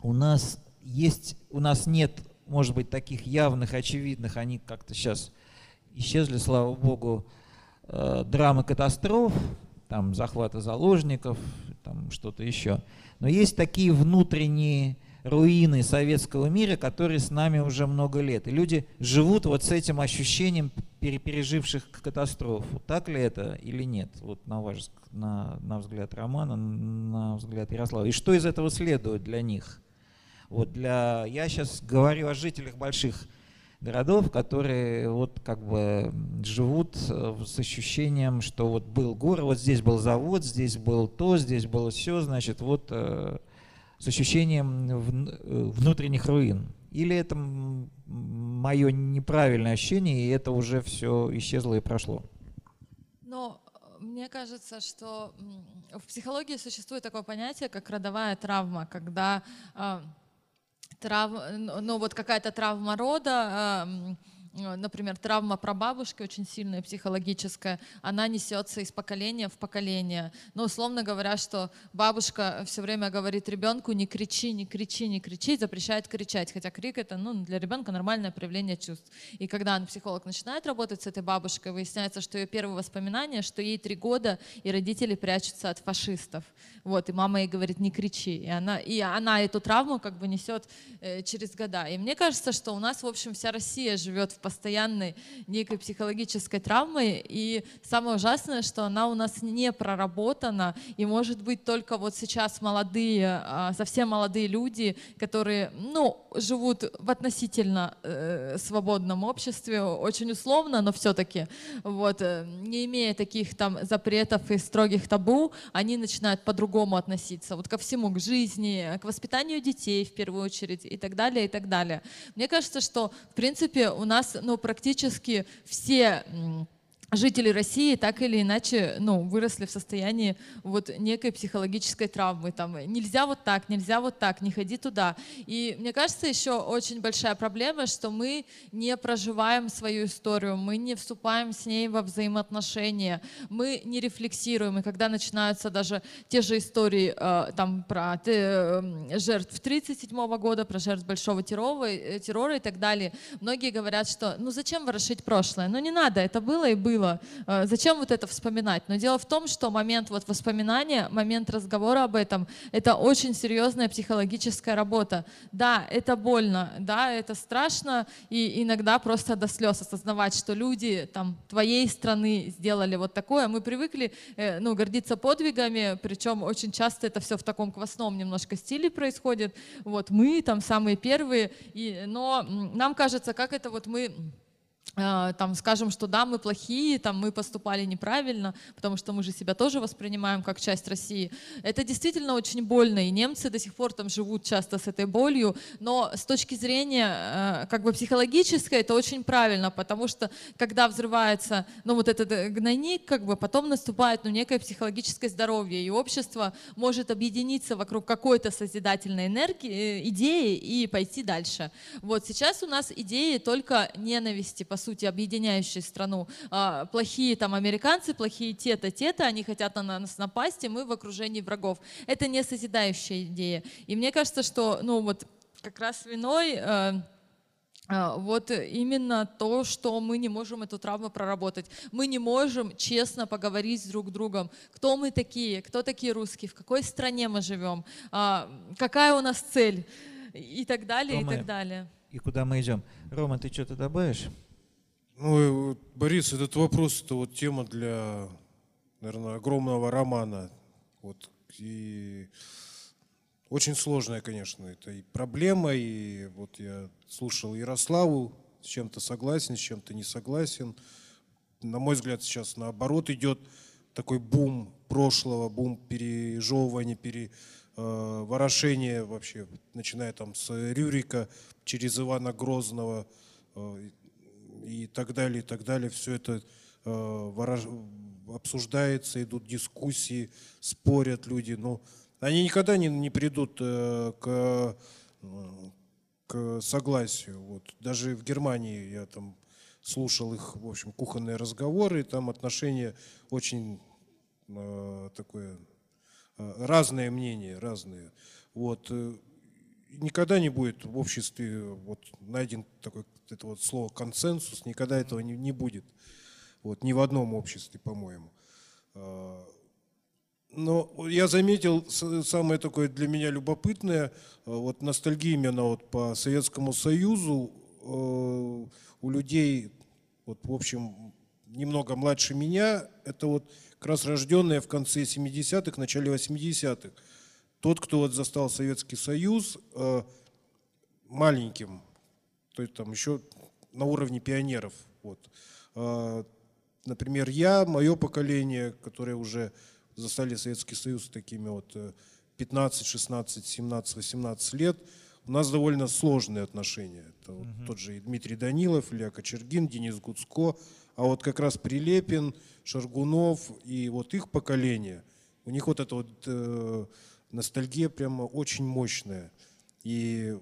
у нас есть, у нас нет, может быть, таких явных, очевидных, они как-то сейчас исчезли, слава богу, э, драмы катастроф, там захвата заложников, там что-то еще. Но есть такие внутренние руины советского мира, которые с нами уже много лет. И люди живут вот с этим ощущением переживших катастрофу. Так ли это или нет? Вот на ваш на, на взгляд Романа, на взгляд Ярослава. И что из этого следует для них? Вот для, я сейчас говорю о жителях больших городов, которые вот как бы живут э, с ощущением, что вот был город, вот здесь был завод, здесь был то, здесь было все, значит, вот э, с ощущением э, внутренних руин. Или это мое неправильное ощущение, и это уже все исчезло и прошло? Но мне кажется, что в психологии существует такое понятие, как родовая травма, когда трав... ну вот какая-то травма рода, например, травма прабабушки очень сильная, психологическая, она несется из поколения в поколение. Но условно говоря, что бабушка все время говорит ребенку не кричи, не кричи, не кричи, запрещает кричать, хотя крик это ну, для ребенка нормальное проявление чувств. И когда психолог начинает работать с этой бабушкой, выясняется, что ее первые воспоминания, что ей три года, и родители прячутся от фашистов. Вот, и мама ей говорит, не кричи. И она, и она эту травму как бы несет э, через года. И мне кажется, что у нас, в общем, вся Россия живет в постоянной некой психологической травмой, и самое ужасное, что она у нас не проработана, и может быть только вот сейчас молодые, а, совсем молодые люди, которые, ну, живут в относительно э, свободном обществе, очень условно, но все-таки, вот, э, не имея таких там запретов и строгих табу, они начинают по-другому относиться, вот ко всему, к жизни, к воспитанию детей в первую очередь и так далее, и так далее. Мне кажется, что, в принципе, у нас, ну, практически все жители России так или иначе ну, выросли в состоянии вот некой психологической травмы. Там, нельзя вот так, нельзя вот так, не ходи туда. И мне кажется, еще очень большая проблема, что мы не проживаем свою историю, мы не вступаем с ней во взаимоотношения, мы не рефлексируем. И когда начинаются даже те же истории э, там, про э, жертв 1937 года, про жертв большого террора, э, террора и так далее, многие говорят, что ну зачем ворошить прошлое? Ну не надо, это было и было было. Э, зачем вот это вспоминать? Но дело в том, что момент вот воспоминания, момент разговора об этом, это очень серьезная психологическая работа. Да, это больно, да, это страшно, и иногда просто до слез осознавать, что люди там твоей страны сделали вот такое. Мы привыкли, э, ну, гордиться подвигами, причем очень часто это все в таком квасном немножко стиле происходит. Вот мы там самые первые, и, но нам кажется, как это вот мы там скажем, что да, мы плохие, там мы поступали неправильно, потому что мы же себя тоже воспринимаем как часть России. Это действительно очень больно, и немцы до сих пор там живут часто с этой болью, но с точки зрения э, как бы психологической это очень правильно, потому что когда взрывается, ну вот этот э, гнойник, как бы потом наступает ну некое психологическое здоровье, и общество может объединиться вокруг какой-то созидательной энергии, э, идеи и пойти дальше. Вот сейчас у нас идеи только ненависти, по сути, объединяющие страну. А, плохие там американцы, плохие те-то, те-то, они хотят на нас напасть, и мы в окружении врагов. Это не созидающая идея. И мне кажется, что, ну вот, как раз виной э, э, вот именно то, что мы не можем эту травму проработать. Мы не можем честно поговорить с друг другом, кто мы такие, кто такие русские, в какой стране мы живем, а, какая у нас цель и так далее, Рома, и так далее. И куда мы идем. Рома, ты что-то добавишь? Ну, Борис, этот вопрос, это вот тема для, наверное, огромного романа. Вот, и очень сложная, конечно, это и проблема, и вот я слушал Ярославу, с чем-то согласен, с чем-то не согласен. На мой взгляд, сейчас наоборот идет такой бум прошлого, бум пережевывания, переворошения э, вообще, начиная там с Рюрика через Ивана Грозного, э, и так далее, и так далее. Все это э, обсуждается, идут дискуссии, спорят люди. Но они никогда не, не придут э, к, к согласию. Вот. Даже в Германии я там слушал их, в общем, кухонные разговоры, и там отношения очень э, такое э, разные мнения, разные. Вот никогда не будет в обществе вот найден такой это вот слово консенсус, никогда этого не, не будет. Вот, ни в одном обществе, по-моему. А, но я заметил самое такое для меня любопытное, а, вот ностальгия именно вот по Советскому Союзу а, у людей, вот, в общем, немного младше меня, это вот как раз рожденные в конце 70-х, начале 80-х. Тот, кто вот застал Советский Союз маленьким, то есть там еще на уровне пионеров. Вот. А, например, я, мое поколение, которое уже застали Советский Союз такими вот 15, 16, 17, 18 лет, у нас довольно сложные отношения. Это вот угу. тот же Дмитрий Данилов, Илья Кочергин, Денис Гуцко, а вот как раз Прилепин, Шаргунов и вот их поколение, у них вот эта вот э, ностальгия прямо очень мощная. И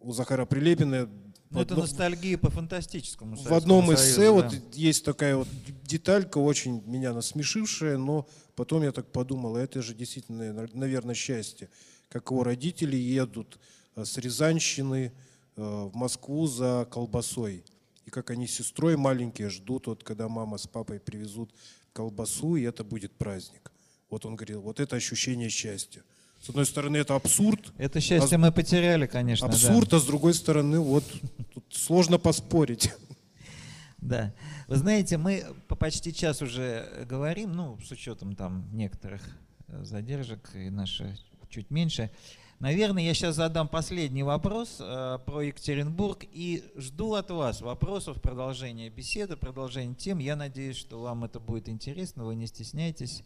у Захара Прилепина ну, это ностальгия по фантастическому. В одном эссе да. вот есть такая вот деталька, очень меня насмешившая, но потом я так подумал, «А это же действительно, наверное, счастье. Как его родители едут э, с Рязанщины э, в Москву за колбасой. И как они с сестрой маленькие ждут, вот когда мама с папой привезут колбасу, и это будет праздник. Вот он говорил, вот это ощущение счастья. С одной стороны, это абсурд. Это счастье а... мы потеряли, конечно. Абсурд, да. а с другой стороны, вот тут сложно поспорить. Да. Вы знаете, мы по почти час уже говорим, ну, с учетом там некоторых э, задержек и наши чуть меньше. Наверное, я сейчас задам последний вопрос э, про Екатеринбург и жду от вас вопросов, продолжения беседы, продолжения тем. Я надеюсь, что вам это будет интересно, вы не стесняйтесь.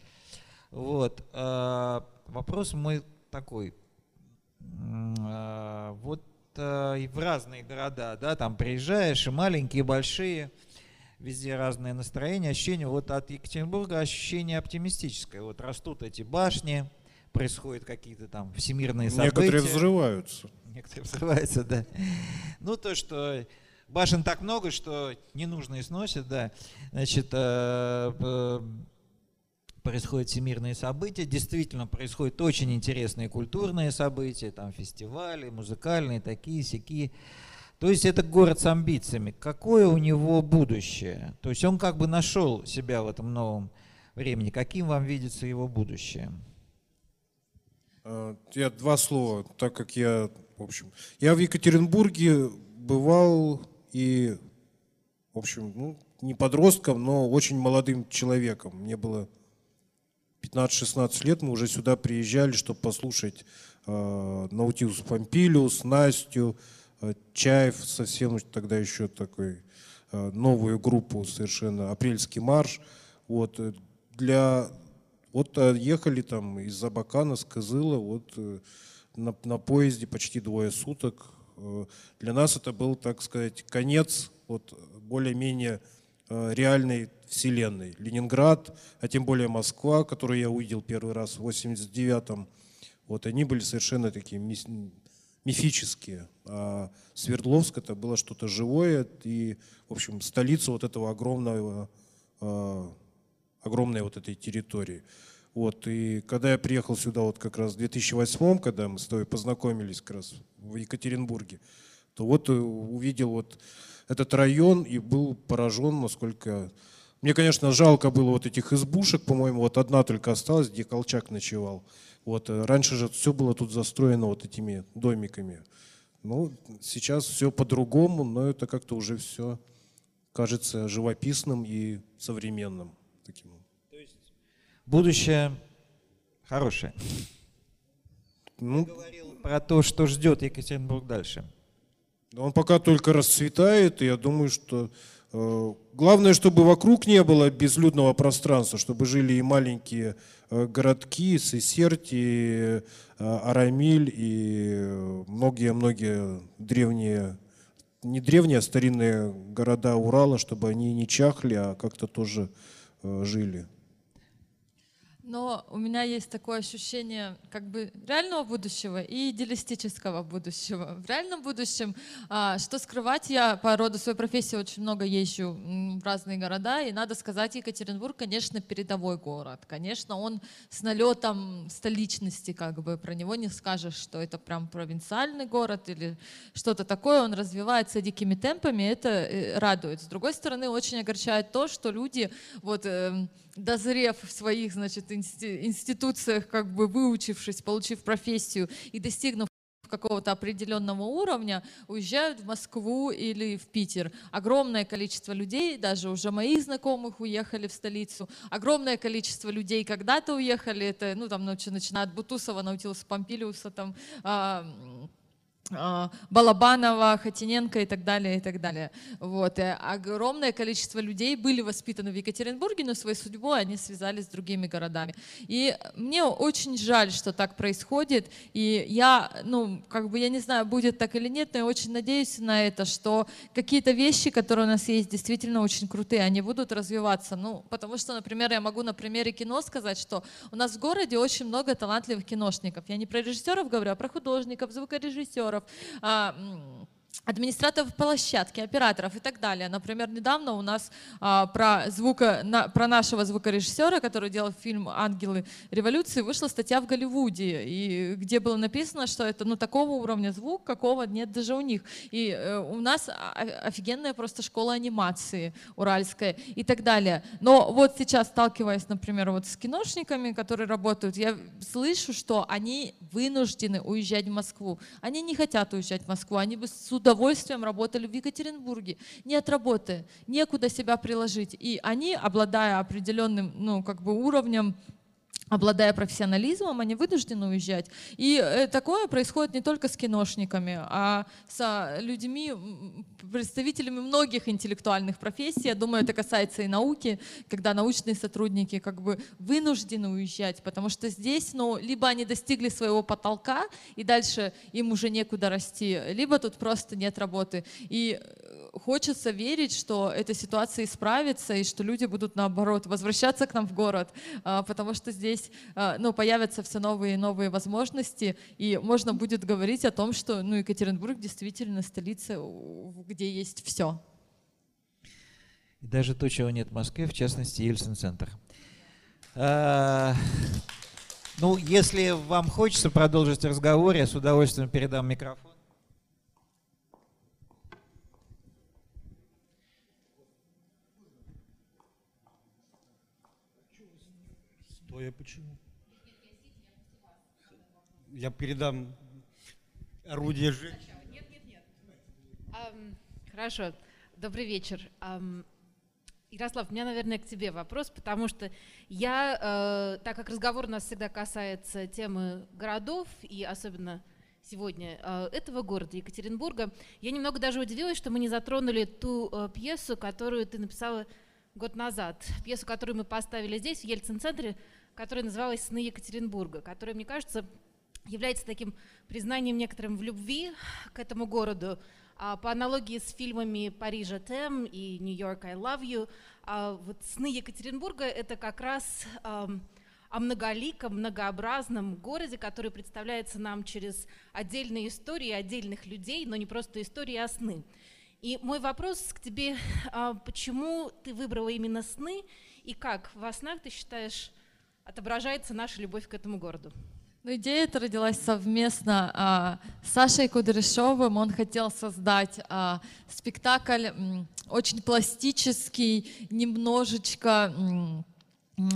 Вот. Э, вопрос мой такой. Э, вот э, в разные города, да, там приезжаешь, и маленькие, и большие, везде разное настроение, ощущение, вот от Екатеринбурга ощущение оптимистическое. Вот растут эти башни, происходят какие-то там всемирные события. Некоторые взрываются. Некоторые взрываются, да. Ну, то, что башен так много, что ненужные сносят, да. Значит, э, происходят всемирные события, действительно происходят очень интересные культурные события, там фестивали, музыкальные, такие, сякие. То есть это город с амбициями. Какое у него будущее? То есть он как бы нашел себя в этом новом времени. Каким вам видится его будущее? А, я два слова, так как я, в общем, я в Екатеринбурге бывал и, в общем, ну, не подростком, но очень молодым человеком. Мне было 15-16 лет, мы уже сюда приезжали, чтобы послушать э, Наутилус Помпилиус, Настю, э, Чаев, совсем тогда еще такой э, новую группу совершенно, Апрельский марш. Вот, э, для вот э, ехали там из Абакана, с Кызыла, вот э, на, на поезде почти двое суток. Для нас это был, так сказать, конец вот более-менее реальной вселенной. Ленинград, а тем более Москва, которую я увидел первый раз в 89-м, вот они были совершенно такие мифические. А Свердловск это было что-то живое и, в общем, столица вот этого огромного огромной вот этой территории. Вот, и когда я приехал сюда вот как раз в 2008, когда мы с тобой познакомились как раз в Екатеринбурге, то вот э, увидел вот этот район и был поражен, насколько... Мне, конечно, жалко было вот этих избушек, по-моему, вот одна только осталась, где Колчак ночевал. Вот, э, раньше же все было тут застроено вот этими домиками. Ну, сейчас все по-другому, но это как-то уже все кажется живописным и современным таким. То есть будущее хорошее. Ну, говорил про то, что ждет Екатеринбург дальше. Он пока только расцветает, и я думаю, что главное, чтобы вокруг не было безлюдного пространства, чтобы жили и маленькие э, городки, Сесерти, э, Арамиль и многие-многие древние, не древние, а старинные города Урала, чтобы они не чахли, а как-то тоже Э, жили. Но у меня есть такое ощущение как бы реального будущего и идеалистического будущего. В реальном будущем, а, что скрывать, я по роду своей профессии очень много езжу в разные города, и надо сказать, Екатеринбург, конечно, передовой город. Конечно, он с налетом столичности, как бы про него не скажешь, что это прям провинциальный город или что-то такое. Он развивается дикими темпами, это э, радует. С другой стороны, очень огорчает то, что люди вот эм, дозрев в своих, значит, институциях, как бы выучившись, получив профессию и достигнув какого-то определенного уровня, уезжают в Москву или в Питер. Огромное количество людей, даже уже моих знакомых уехали в столицу. Огромное количество людей когда-то уехали, это, ну, там, начиная от Бутусова, Наутилуса Помпилиуса, там, а, Балабанова, Хатиненко и так далее, и так далее. Вот. И огромное количество людей были воспитаны в Екатеринбурге, но свою судьбу они связали с другими городами. И мне очень жаль, что так происходит. И я, ну, как бы я не знаю, будет так или нет, но я очень надеюсь на это, что какие-то вещи, которые у нас есть, действительно очень крутые, они будут развиваться. Ну, потому что, например, я могу на примере кино сказать, что у нас в городе очень много талантливых киношников. Я не про режиссеров говорю, а про художников, звукорежиссеров, а, администраторов площадки, операторов и так далее. Например, недавно у нас а, про, звука, на, про нашего звукорежиссера, который делал фильм «Ангелы революции», вышла статья в Голливуде, и, где было написано, что это ну, такого уровня звук, какого нет даже у них. И э, у нас офигенная просто школа анимации уральская и так далее. Но вот сейчас, сталкиваясь, например, вот с киношниками, которые работают, я слышу, что они вынуждены уезжать в Москву. Они не хотят уезжать в Москву, они бы с удовольствием работали в Екатеринбурге. Нет работы, некуда себя приложить. И они, обладая определенным ну, как бы уровнем обладая профессионализмом, они вынуждены уезжать. И э, такое происходит не только с киношниками, а с людьми, представителями многих интеллектуальных профессий. Я думаю, это касается и науки, когда научные сотрудники как бы вынуждены уезжать, потому что здесь, ну, либо они достигли своего потолка, и дальше им уже некуда расти, либо тут просто нет работы. И хочется верить, что эта ситуация исправится и что люди будут наоборот возвращаться к нам в город, а, потому что здесь а, ну, появятся все новые и новые возможности, и можно будет говорить о том, что ну, Екатеринбург действительно столица, где есть все. И даже то, чего нет в Москве, в частности, Ельцин-центр. А, ну, если вам хочется продолжить разговор, я с удовольствием передам микрофон. Стоя почему? Я передам орудие женщины. Нет, нет, нет. Um, хорошо. Добрый вечер. Um, Ярослав, у меня, наверное, к тебе вопрос, потому что я, э, так как разговор у нас всегда касается темы городов и особенно сегодня э, этого города, Екатеринбурга, я немного даже удивилась, что мы не затронули ту э, пьесу, которую ты написала год назад, пьесу, которую мы поставили здесь, в Ельцин-центре, которая называлась «Сны Екатеринбурга», которая, мне кажется, является таким признанием некоторым в любви к этому городу. А, по аналогии с фильмами «Парижа Тем» и «Нью-Йорк, I love you», а, вот «Сны Екатеринбурга» — это как раз о многоликом, многообразном городе, который представляется нам через отдельные истории отдельных людей, но не просто истории, а сны. И мой вопрос к тебе, а, почему ты выбрала именно сны, и как во снах ты считаешь отображается наша любовь к этому городу? Ну, идея эта родилась совместно а, с Сашей Кудряшовым. Он хотел создать а, спектакль м, очень пластический, немножечко м,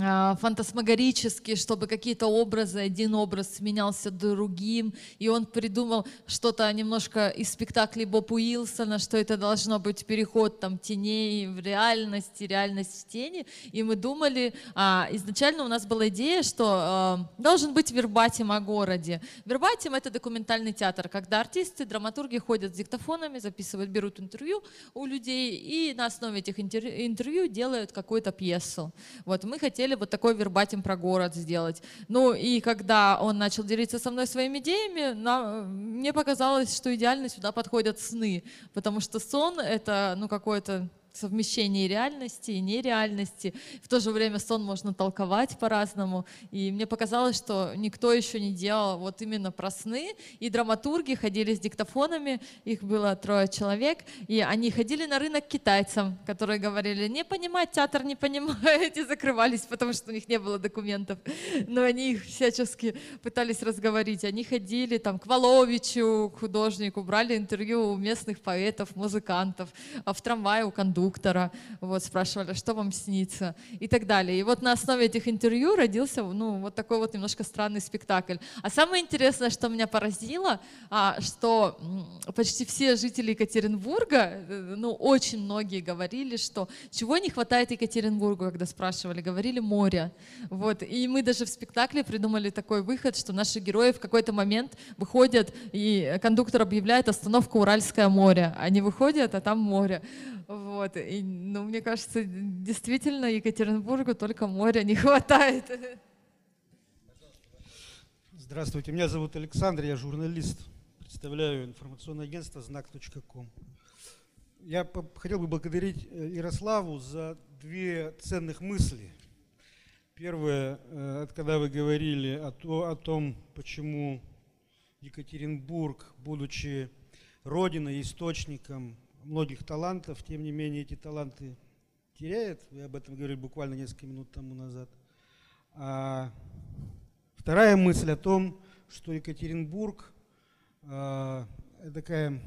а, фантасмагорический, чтобы какие-то образы, один образ сменялся другим, и он придумал что-то немножко из спектаклей Боб Уилсона, что это должно быть переход там теней в реальность, реальность в тени, и мы думали, а, изначально у нас была идея, что а, должен быть вербатим о городе. Вербатим — это документальный театр, когда артисты, драматурги ходят с диктофонами, записывают, берут интервью у людей, и на основе этих интервью делают какую-то пьесу. Вот мы хотели вот такой вербатим про город сделать. Ну и когда он начал делиться со мной своими идеями, на, мне показалось, что идеально сюда подходят сны, потому что сон — это ну, какое-то совмещение реальности и нереальности. В то же время сон можно толковать по-разному. И мне показалось, что никто еще не делал вот именно про сны. И драматурги ходили с диктофонами, их было трое человек, и они ходили на рынок китайцам, которые говорили, не понимать, театр не понимает, и закрывались, потому что у них не было документов. Но они их всячески пытались разговорить. Они ходили там к Воловичу, к художнику, брали интервью у местных поэтов, музыкантов, а в трамвае у кондуктора кондуктора, вот, спрашивали, что вам снится и так далее. И вот на основе этих интервью родился ну, вот такой вот немножко странный спектакль. А самое интересное, что меня поразило, а, что почти все жители Екатеринбурга, э, ну, очень многие говорили, что чего не хватает Екатеринбургу, когда спрашивали, говорили море. Вот. И мы даже в спектакле придумали такой выход, что наши герои в какой-то момент выходят, и кондуктор объявляет остановку Уральское море. Они выходят, а там море. Вот. И, ну, мне кажется, действительно Екатеринбургу только моря не хватает. Здравствуйте, меня зовут Александр, я журналист, представляю информационное агентство «Знак.ком». Я хотел бы благодарить э, Ярославу за две ценных мысли. Первое, э, когда вы говорили о, то, о том, почему Екатеринбург, будучи родиной, источником многих талантов, тем не менее эти таланты теряет. Вы об этом говорили буквально несколько минут тому назад. А вторая мысль о том, что Екатеринбург э, такая,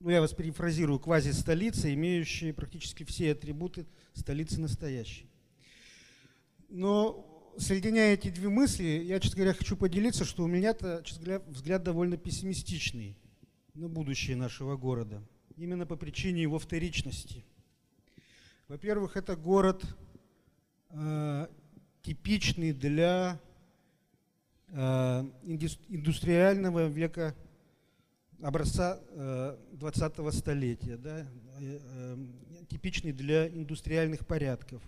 ну я вас перефразирую, квази-столица, имеющая практически все атрибуты столицы настоящей. Но соединяя эти две мысли, я, честно говоря, хочу поделиться, что у меня-то, честно говоря, взгляд довольно пессимистичный на будущее нашего города. Именно по причине его вторичности. Во-первых, это город э, типичный для э, индустриального века образца 20-го столетия, да, типичный для индустриальных порядков.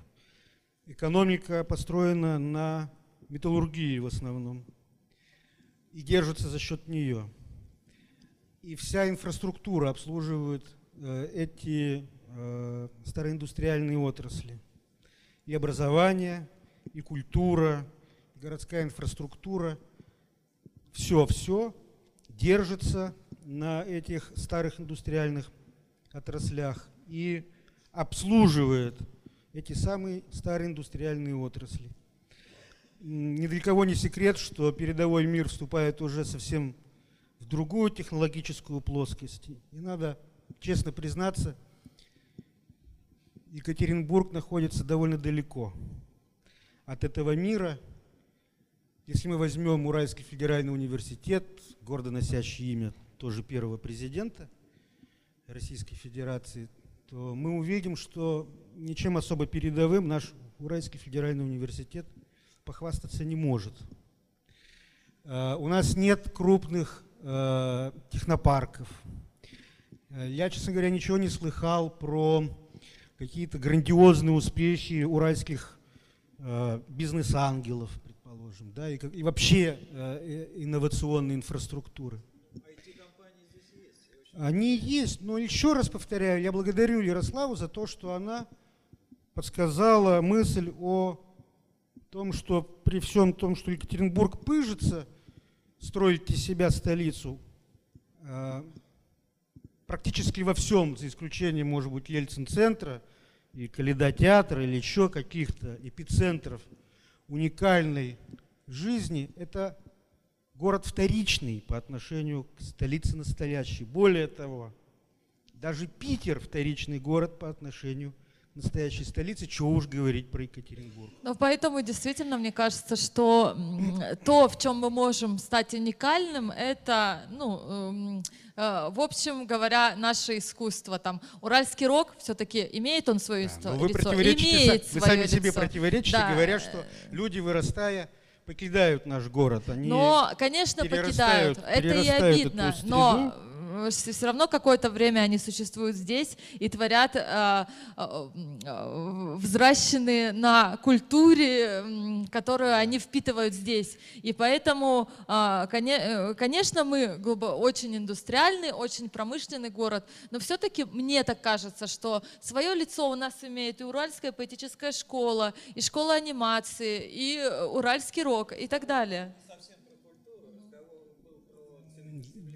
Экономика построена на металлургии в основном и держится за счет нее. И вся инфраструктура обслуживает э, эти э, староиндустриальные отрасли. И образование, и культура, и городская инфраструктура. Все-все держится на этих старых индустриальных отраслях и обслуживает эти самые старые индустриальные отрасли. Ни для кого не секрет, что передовой мир вступает уже совсем в другую технологическую плоскость. И надо честно признаться, Екатеринбург находится довольно далеко от этого мира. Если мы возьмем Уральский федеральный университет, гордо носящий имя тоже первого президента Российской Федерации, то мы увидим, что ничем особо передовым наш Уральский федеральный университет похвастаться не может. Э, у нас нет крупных э, технопарков. Э, я, честно говоря, ничего не слыхал про какие-то грандиозные успехи уральских бизнес-ангелов, предположим, да, и, и вообще инновационной инфраструктуры. Они есть, но еще раз повторяю, я благодарю Ярославу за то, что она подсказала мысль о том, что при всем том, что Екатеринбург пыжится, строить из себя столицу, а, практически во всем, за исключением, может быть, Ельцин-центра и Каледа-театра или еще каких-то эпицентров уникальной жизни, это город вторичный по отношению к столице настоящей. Более того, даже Питер вторичный город по отношению к настоящей столице, чего уж говорить про Екатеринбург. Но поэтому действительно мне кажется, что то, в чем мы можем стать уникальным, это, ну, эм, э, в общем говоря, наше искусство. Там Уральский рок все-таки имеет он свою да. Вы противоречите, имеет вы сами лицо. себе противоречите, да. говоря, что люди вырастая покидают наш город. Они но, конечно, покидают. Это и обидно. Но все равно какое-то время они существуют здесь и творят э, э, взращенные на культуре, которую они впитывают здесь. И поэтому, э, конечно, мы очень индустриальный, очень промышленный город, но все-таки мне так кажется, что свое лицо у нас имеет и Уральская поэтическая школа, и школа анимации, и Уральский рок, и так далее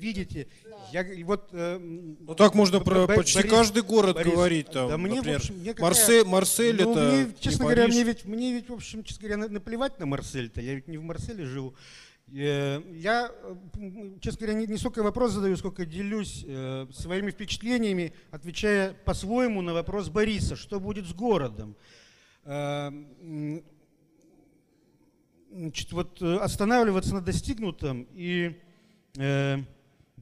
видите, я, вот, э, ну так можно про Борис, почти каждый город Борис, говорить. Там, да мне, например, в общем, мне Марсель, Марсель ну, это мне, Честно говоря, мне ведь, мне ведь, в общем, честно говоря, наплевать на Марсель-то. Я ведь не в Марселе живу. Э, я, честно говоря, не, не столько вопрос задаю, сколько делюсь э, своими впечатлениями, отвечая по-своему на вопрос Бориса, что будет с городом. Э, значит, вот э, останавливаться на достигнутом и э,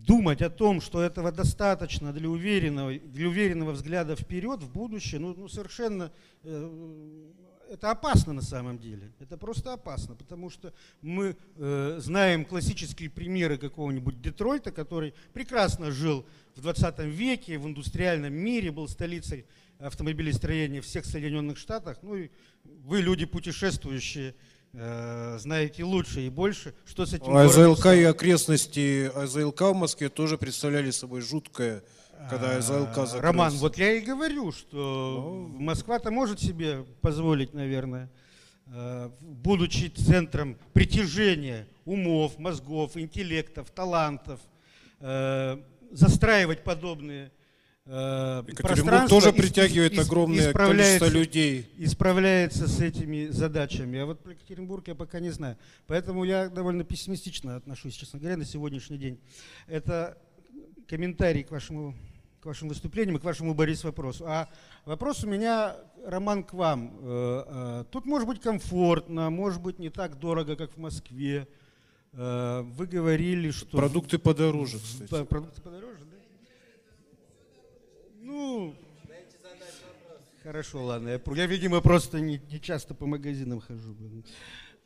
думать о том, что этого достаточно для уверенного, для уверенного взгляда вперед, в будущее, ну, ну совершенно э, это опасно на самом деле. Это просто опасно, потому что мы э, знаем классические примеры какого-нибудь Детройта, который прекрасно жил в 20 веке, в индустриальном мире, был столицей автомобилестроения всех Соединенных Штатах. Ну и вы, люди путешествующие, знаете лучше и больше, что с этим АЗЛК и окрестности АЗЛК в Москве тоже представляли собой жуткое, когда а, АЗЛК закрылся. Роман, вот я и говорю, что ну, Москва-то может себе позволить, наверное, э, будучи центром притяжения умов, мозгов, интеллектов, талантов, э, застраивать подобные Э, Екатеринбург тоже притягивает из, огромное количество людей. Исправляется с этими задачами. А вот про Екатеринбург я пока не знаю. Поэтому я довольно пессимистично отношусь, честно говоря, на сегодняшний день. Это комментарий к вашему, к вашим выступлениям и к вашему, Борис, вопросу. А вопрос у меня, Роман, к вам. Э, э, тут может быть комфортно, может быть не так дорого, как в Москве. Вы говорили, что... Продукты подороже, кстати. Продукты подороже, Ну, хорошо, ладно. Я, я видимо, просто не, не часто по магазинам хожу,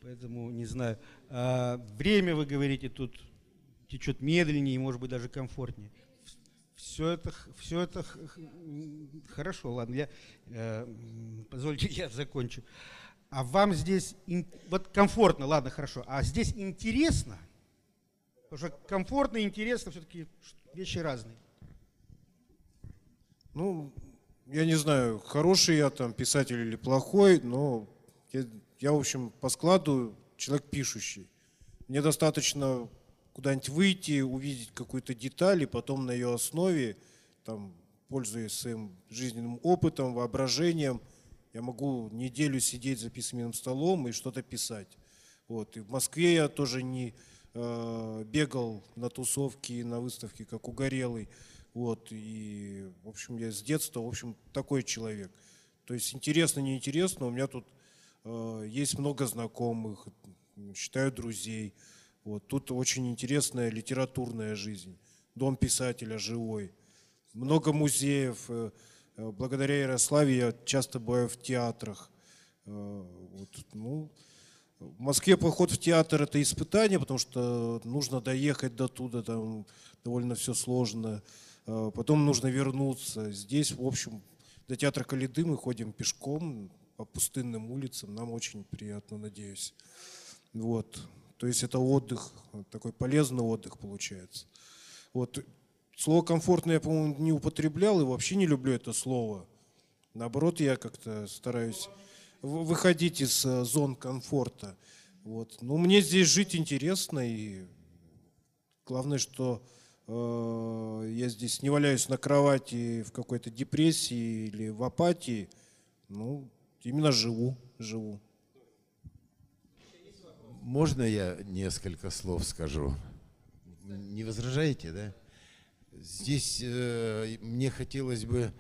поэтому не знаю. А, время, вы говорите, тут течет медленнее может быть, даже комфортнее. Все это, все это хорошо, ладно, я, э, позвольте, я закончу. А вам здесь, вот комфортно, ладно, хорошо, а здесь интересно? Потому что комфортно и интересно все-таки вещи разные. Ну, я не знаю, хороший я там писатель или плохой, но я, я в общем, по складу человек пишущий. Мне достаточно куда-нибудь выйти, увидеть какую-то деталь, и потом на ее основе, там, пользуясь своим жизненным опытом, воображением, я могу неделю сидеть за письменным столом и что-то писать. Вот. И в Москве я тоже не э, бегал на тусовки, на выставки, как угорелый. Вот. И, в общем, я с детства, в общем, такой человек. То есть интересно, неинтересно, у меня тут э, есть много знакомых, считаю друзей. Вот. Тут очень интересная литературная жизнь. Дом писателя живой. Много музеев. Э, э, благодаря Ярославе я часто бываю в театрах. Э, вот, ну, в Москве поход в театр – это испытание, потому что нужно доехать до туда, там довольно все сложно. Потом нужно вернуться. Здесь, в общем, до театра Калиды мы ходим пешком по пустынным улицам. Нам очень приятно, надеюсь. Вот. То есть это отдых, такой полезный отдых получается. Вот. Слово комфортное я, по-моему, не употреблял и вообще не люблю это слово. Наоборот, я как-то стараюсь выходить из э, зон комфорта. Вот. Ну, мне здесь жить интересно, и главное, что э, я здесь не валяюсь на кровати в какой-то депрессии или в апатии. Ну, именно живу, живу. Можно я несколько слов скажу? Не возражаете, да? Здесь э, мне хотелось бы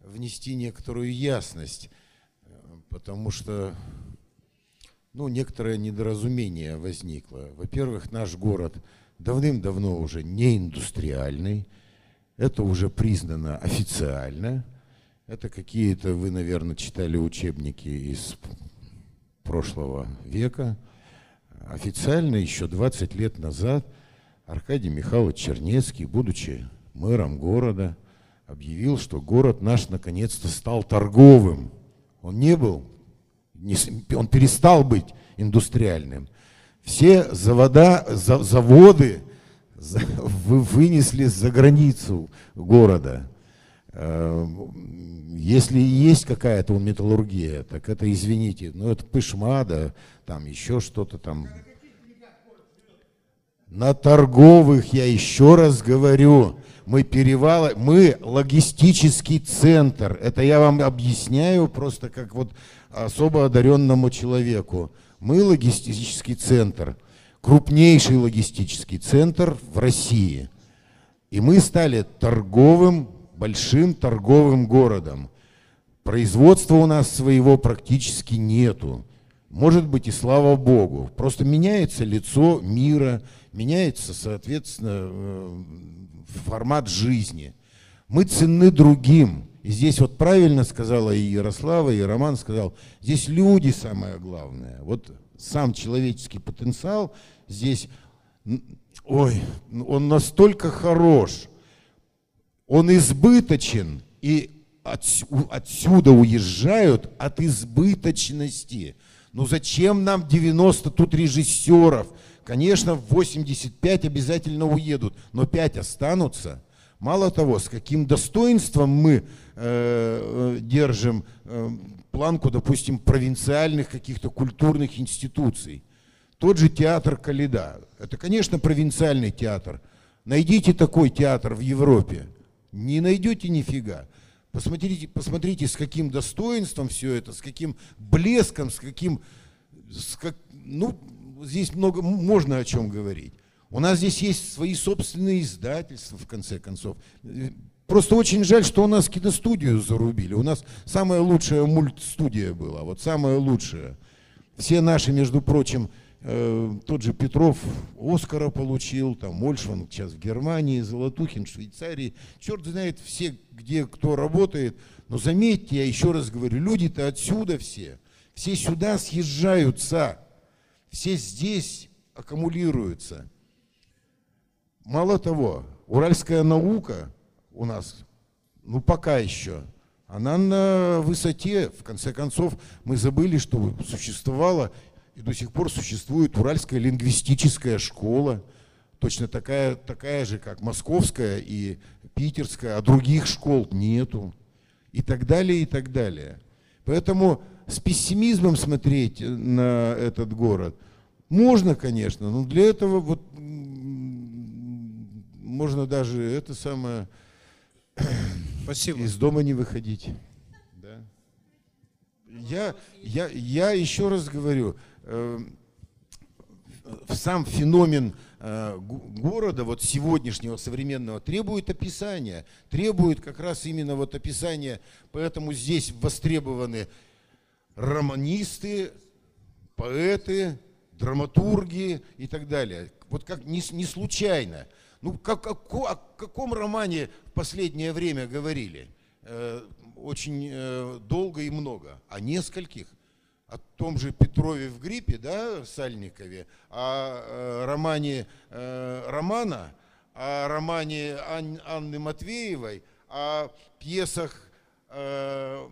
внести некоторую ясность, потому что ну, некоторое недоразумение возникло. Во-первых, наш город давным-давно уже не индустриальный, это уже признано официально. Это какие-то, вы, наверное, читали учебники из прошлого века – официально еще 20 лет назад Аркадий Михайлович Чернецкий, будучи мэром города, объявил, что город наш наконец-то стал торговым. Он не был, не, он перестал быть индустриальным. Все завода, за, заводы за, вы, вынесли за границу города. Э, если есть какая-то металлургия, так это, извините, ну это пышмада, там еще что-то там. На торговых, я еще раз говорю, мы перевалы, мы логистический центр. Это я вам объясняю просто как вот особо одаренному человеку. Мы логистический центр, крупнейший логистический центр в России. И мы стали торговым большим торговым городом. Производства у нас своего практически нету. Может быть и слава богу. Просто меняется лицо мира, меняется, соответственно, э, формат жизни. Мы ценны другим. И здесь вот правильно сказала и Ярослава, и Роман сказал, здесь люди самое главное. Вот сам человеческий потенциал здесь, ой, он настолько хорош, он избыточен, и отсюда уезжают от избыточности. Ну зачем нам 90 тут режиссеров? Конечно, в 85 обязательно уедут, но 5 останутся. Мало того, с каким достоинством мы э, э, держим э, планку, допустим, провинциальных каких-то культурных институций. Тот же театр Каледа. Это, конечно, провинциальный театр. Найдите такой театр в Европе. Не найдете нифига. Посмотрите, посмотрите, с каким достоинством все это, с каким блеском, с каким... С как, ну, здесь много, можно о чем говорить. У нас здесь есть свои собственные издательства, в конце концов. Просто очень жаль, что у нас киностудию зарубили. У нас самая лучшая мультстудия была, вот самая лучшая. Все наши, между прочим, Э, тот же Петров Оскара получил, там Мольшван сейчас в Германии, Золотухин в Швейцарии. Черт знает все, где кто работает. Но заметьте, я еще раз говорю, люди-то отсюда все. Все сюда съезжаются. Все здесь аккумулируются. Мало того, уральская наука у нас, ну пока еще, она на высоте. В конце концов, мы забыли, что существовала и до сих пор существует Уральская лингвистическая школа, точно такая, такая же, как Московская и Питерская, а других школ нету. И так далее, и так далее. Поэтому с пессимизмом смотреть на этот город можно, конечно, но для этого вот можно даже это самое Спасибо. из дома не выходить. Да? Я, я, я еще раз говорю, э, сам феномен э, города, вот сегодняшнего современного, требует описания, требует как раз именно вот описания, поэтому здесь востребованы романисты, поэты, драматурги и так далее. Вот как не, не случайно. Ну, как, как, о каком романе в последнее время говорили? Э, очень э, долго и много. О нескольких о том же Петрове в гриппе, да, Сальникове, о э, романе э, Романа, о романе Ан, Анны Матвеевой, о пьесах э,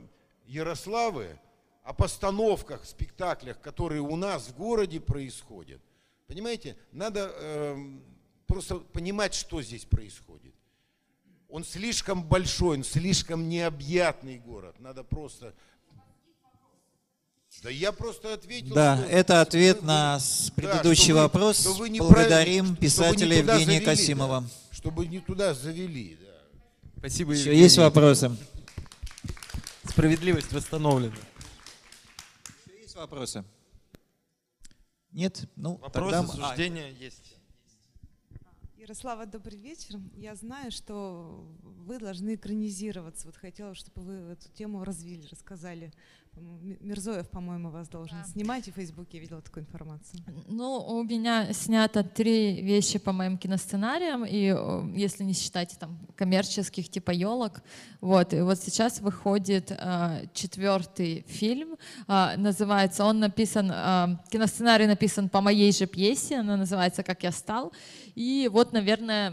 Ярославы, о постановках, спектаклях, которые у нас в городе происходят. Понимаете, надо э, просто понимать, что здесь происходит. Он слишком большой, он слишком необъятный город. Надо просто да я просто ответил. Да, что... это ответ на предыдущий да, вопрос. Вы не Благодарим писателя Евгения завели, Касимова. Да. Чтобы не туда завели. Да. Спасибо, Еще Евгений. есть вопросы? Справедливость восстановлена. Еще есть вопросы? Нет? Ну, Вопросы, тогда... суждения а, есть. Ярослава, добрый вечер. Я знаю, что вы должны экранизироваться. Вот хотела, чтобы вы эту тему развили, рассказали. Мирзоев, по-моему, вас должен да. снимать, и в Фейсбуке я видела такую информацию. Ну, у меня снято три вещи по моим киносценариям, и если не считать там коммерческих, типа елок, вот, и вот сейчас выходит э, четвертый фильм, э, называется, он написан, э, киносценарий написан по моей же пьесе, она называется «Как я стал», и вот, наверное,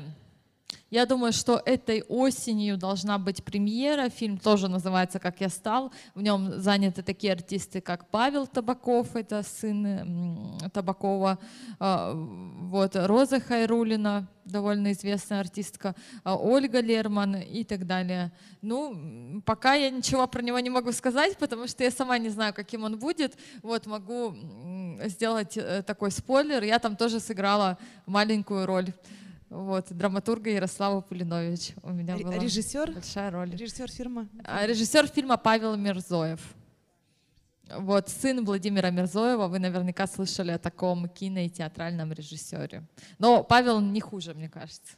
я думаю, что этой осенью должна быть премьера. Фильм тоже называется «Как я стал». В нем заняты такие артисты, как Павел Табаков, это сын Табакова, а, вот, Роза Хайрулина, довольно известная артистка, а, Ольга Лерман и так далее. Ну, пока я ничего про него не могу сказать, потому что я сама не знаю, каким он будет. Вот, могу сделать э, такой спойлер. Я там тоже сыграла маленькую роль. Вот, драматурга Ярослава Пулинович. У меня была режиссер? большая роль. Режиссер фильма? А, режиссер фильма Павел Мирзоев. Вот, сын Владимира Мирзоева, вы наверняка слышали о таком кино- и театральном режиссере. Но Павел не хуже, мне кажется.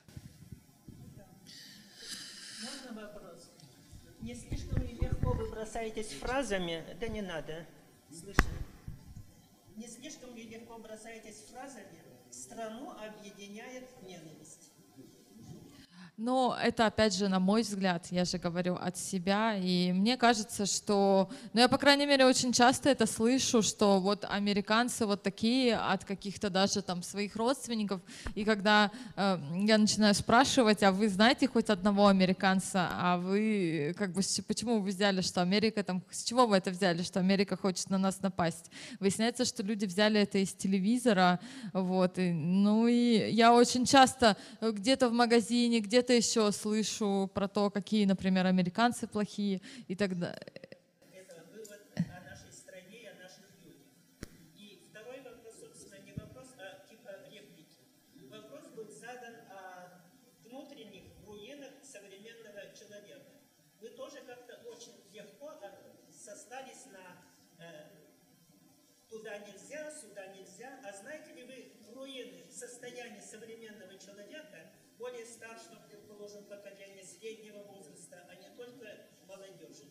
Можно вопрос? Не слишком ли легко вы бросаетесь фразами? Да не надо. Слышали? Не слишком ли легко бросаетесь фразами? Страну объединяет ненависть. Но это, опять же, на мой взгляд, я же говорю от себя, и мне кажется, что, ну я, по крайней мере, очень часто это слышу, что вот американцы вот такие от каких-то даже там своих родственников, и когда э, я начинаю спрашивать, а вы знаете хоть одного американца, а вы, как бы, почему вы взяли, что Америка там, с чего вы это взяли, что Америка хочет на нас напасть? Выясняется, что люди взяли это из телевизора, вот, и, ну и я очень часто где-то в магазине, где-то где-то еще слышу про то, какие, например, американцы плохие и так далее. А типа э. А старшего предположим, поколения среднего возраста, а не только молодежи.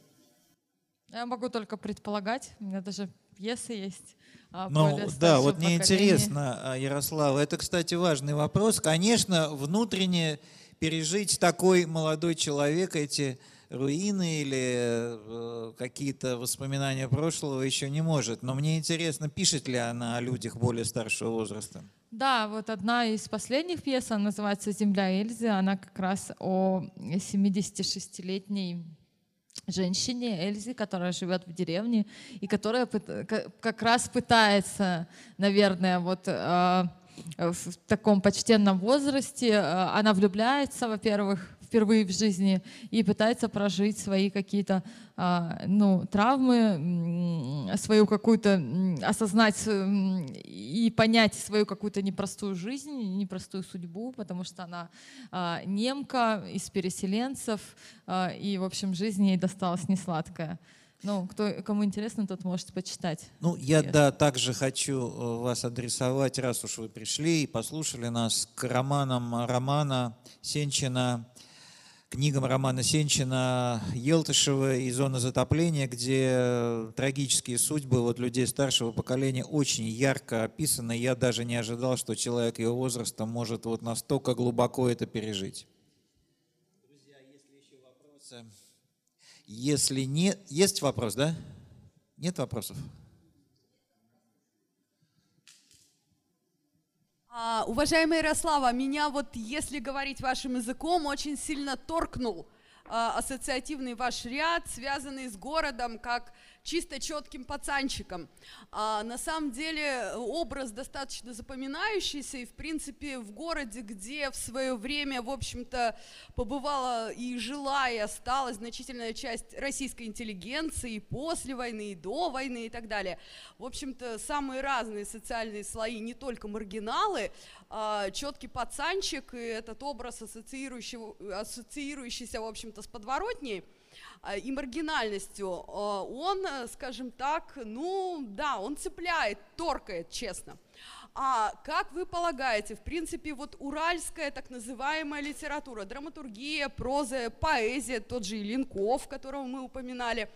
Я могу только предполагать. У меня даже пьесы есть. а, Ну да, вот мне поколения. интересно, а, Ярослава, это, кстати, важный вопрос. Конечно, внутренне пережить такой молодой человек эти руины или э, какие-то воспоминания прошлого еще не может. Но мне интересно, пишет ли она о людях более старшего возраста? Да, вот одна из последних пьес, она называется «Земля Эльзы», она как раз о 76-летней женщине Эльзе, которая живет в деревне и которая как раз пытается, наверное, вот э, в таком почтенном возрасте, э, она влюбляется, во-первых, впервые в жизни и пытается прожить свои какие-то а, ну, травмы, свою какую-то, осознать и понять свою какую-то непростую жизнь, непростую судьбу, потому что она а, немка из переселенцев, а, и, в общем, жизнь ей досталась несладкая. Ну, кто, кому интересно, тот может почитать. Ну, я, да, также хочу э, вас адресовать, раз уж вы пришли и послушали нас, к романам Романа Сенчина, книгам Романа Сенчина Елтышева и «Зона затопления», где э, трагические судьбы вот людей старшего поколения очень ярко описаны. Я даже не ожидал, что человек его возраста может вот настолько глубоко это пережить. Друзья, есть ли еще вопросы? Если нет... Есть вопрос, да? Нет вопросов? А, уважаемая Ярослава, меня вот, если говорить вашим языком, очень сильно торкнул а, ассоциативный ваш ряд, связанный с городом как чисто четким пацанчиком. А, на самом деле образ достаточно запоминающийся, и в принципе в городе, где в свое время, в общем-то, побывала и жила, и осталась значительная часть российской интеллигенции и после войны, и до войны и так далее. В общем-то, самые разные социальные слои, не только маргиналы, а, четкий пацанчик и этот образ, ассоциирующий, ассоциирующийся, в общем-то, с подворотней, и маргинальностью, а, он, э, скажем так, ну да, он цепляет, торкает, честно. А как вы полагаете, в принципе, вот уральская так называемая литература, драматургия, проза, поэзия, тот же Ленков, которого мы упоминали,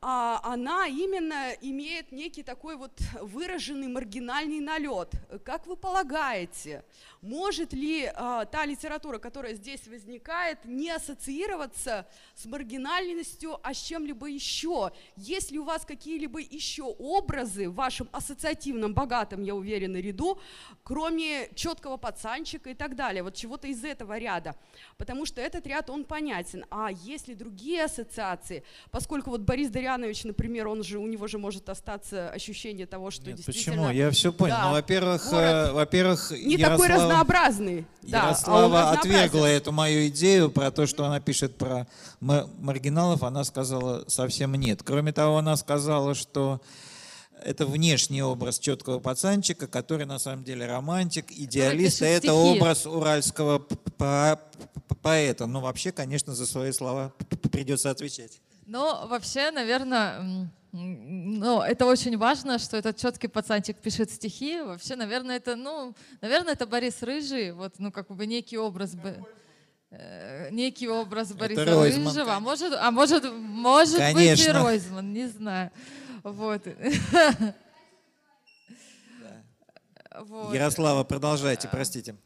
она именно имеет некий такой вот выраженный маргинальный налет. Как вы полагаете, может ли а, та литература, которая здесь возникает, не ассоциироваться с маргинальностью, а с чем-либо еще? Есть ли у вас какие-либо еще образы в вашем ассоциативном, богатом, я уверена, ряду, кроме четкого пацанчика и так далее, вот чего-то из этого ряда? Потому что этот ряд, он понятен. А есть ли другие ассоциации? Поскольку вот Борис Дарьянович, например, он же, у него же может остаться ощущение того, что Нет, действительно... почему? Я все понял. Да, Ну, во-первых, э, во-первых, не такой Ярослава- разнообразный. Да, а Ярослава разнообразен. отвергла эту мою идею про то, что она пишет про ма- маргиналов. Она сказала совсем нет. Кроме того, она сказала, что это внешний образ четкого пацанчика, который на самом деле романтик, идеалист, пишет это стихи. образ уральского поэта. Ну, вообще, конечно, за свои слова придется отвечать. Но вообще, наверное, ну, это очень важно, что этот четкий пацанчик пишет стихи. Вообще, наверное, это, ну, наверное, это Борис Рыжий, вот, ну, как бы некий образ бы э, некий образ Бориса Ройзман, Рыжего, а может, а может, может быть и. Ройзман, не знаю. Вот. Вот. Ярослава, продолжайте, простите.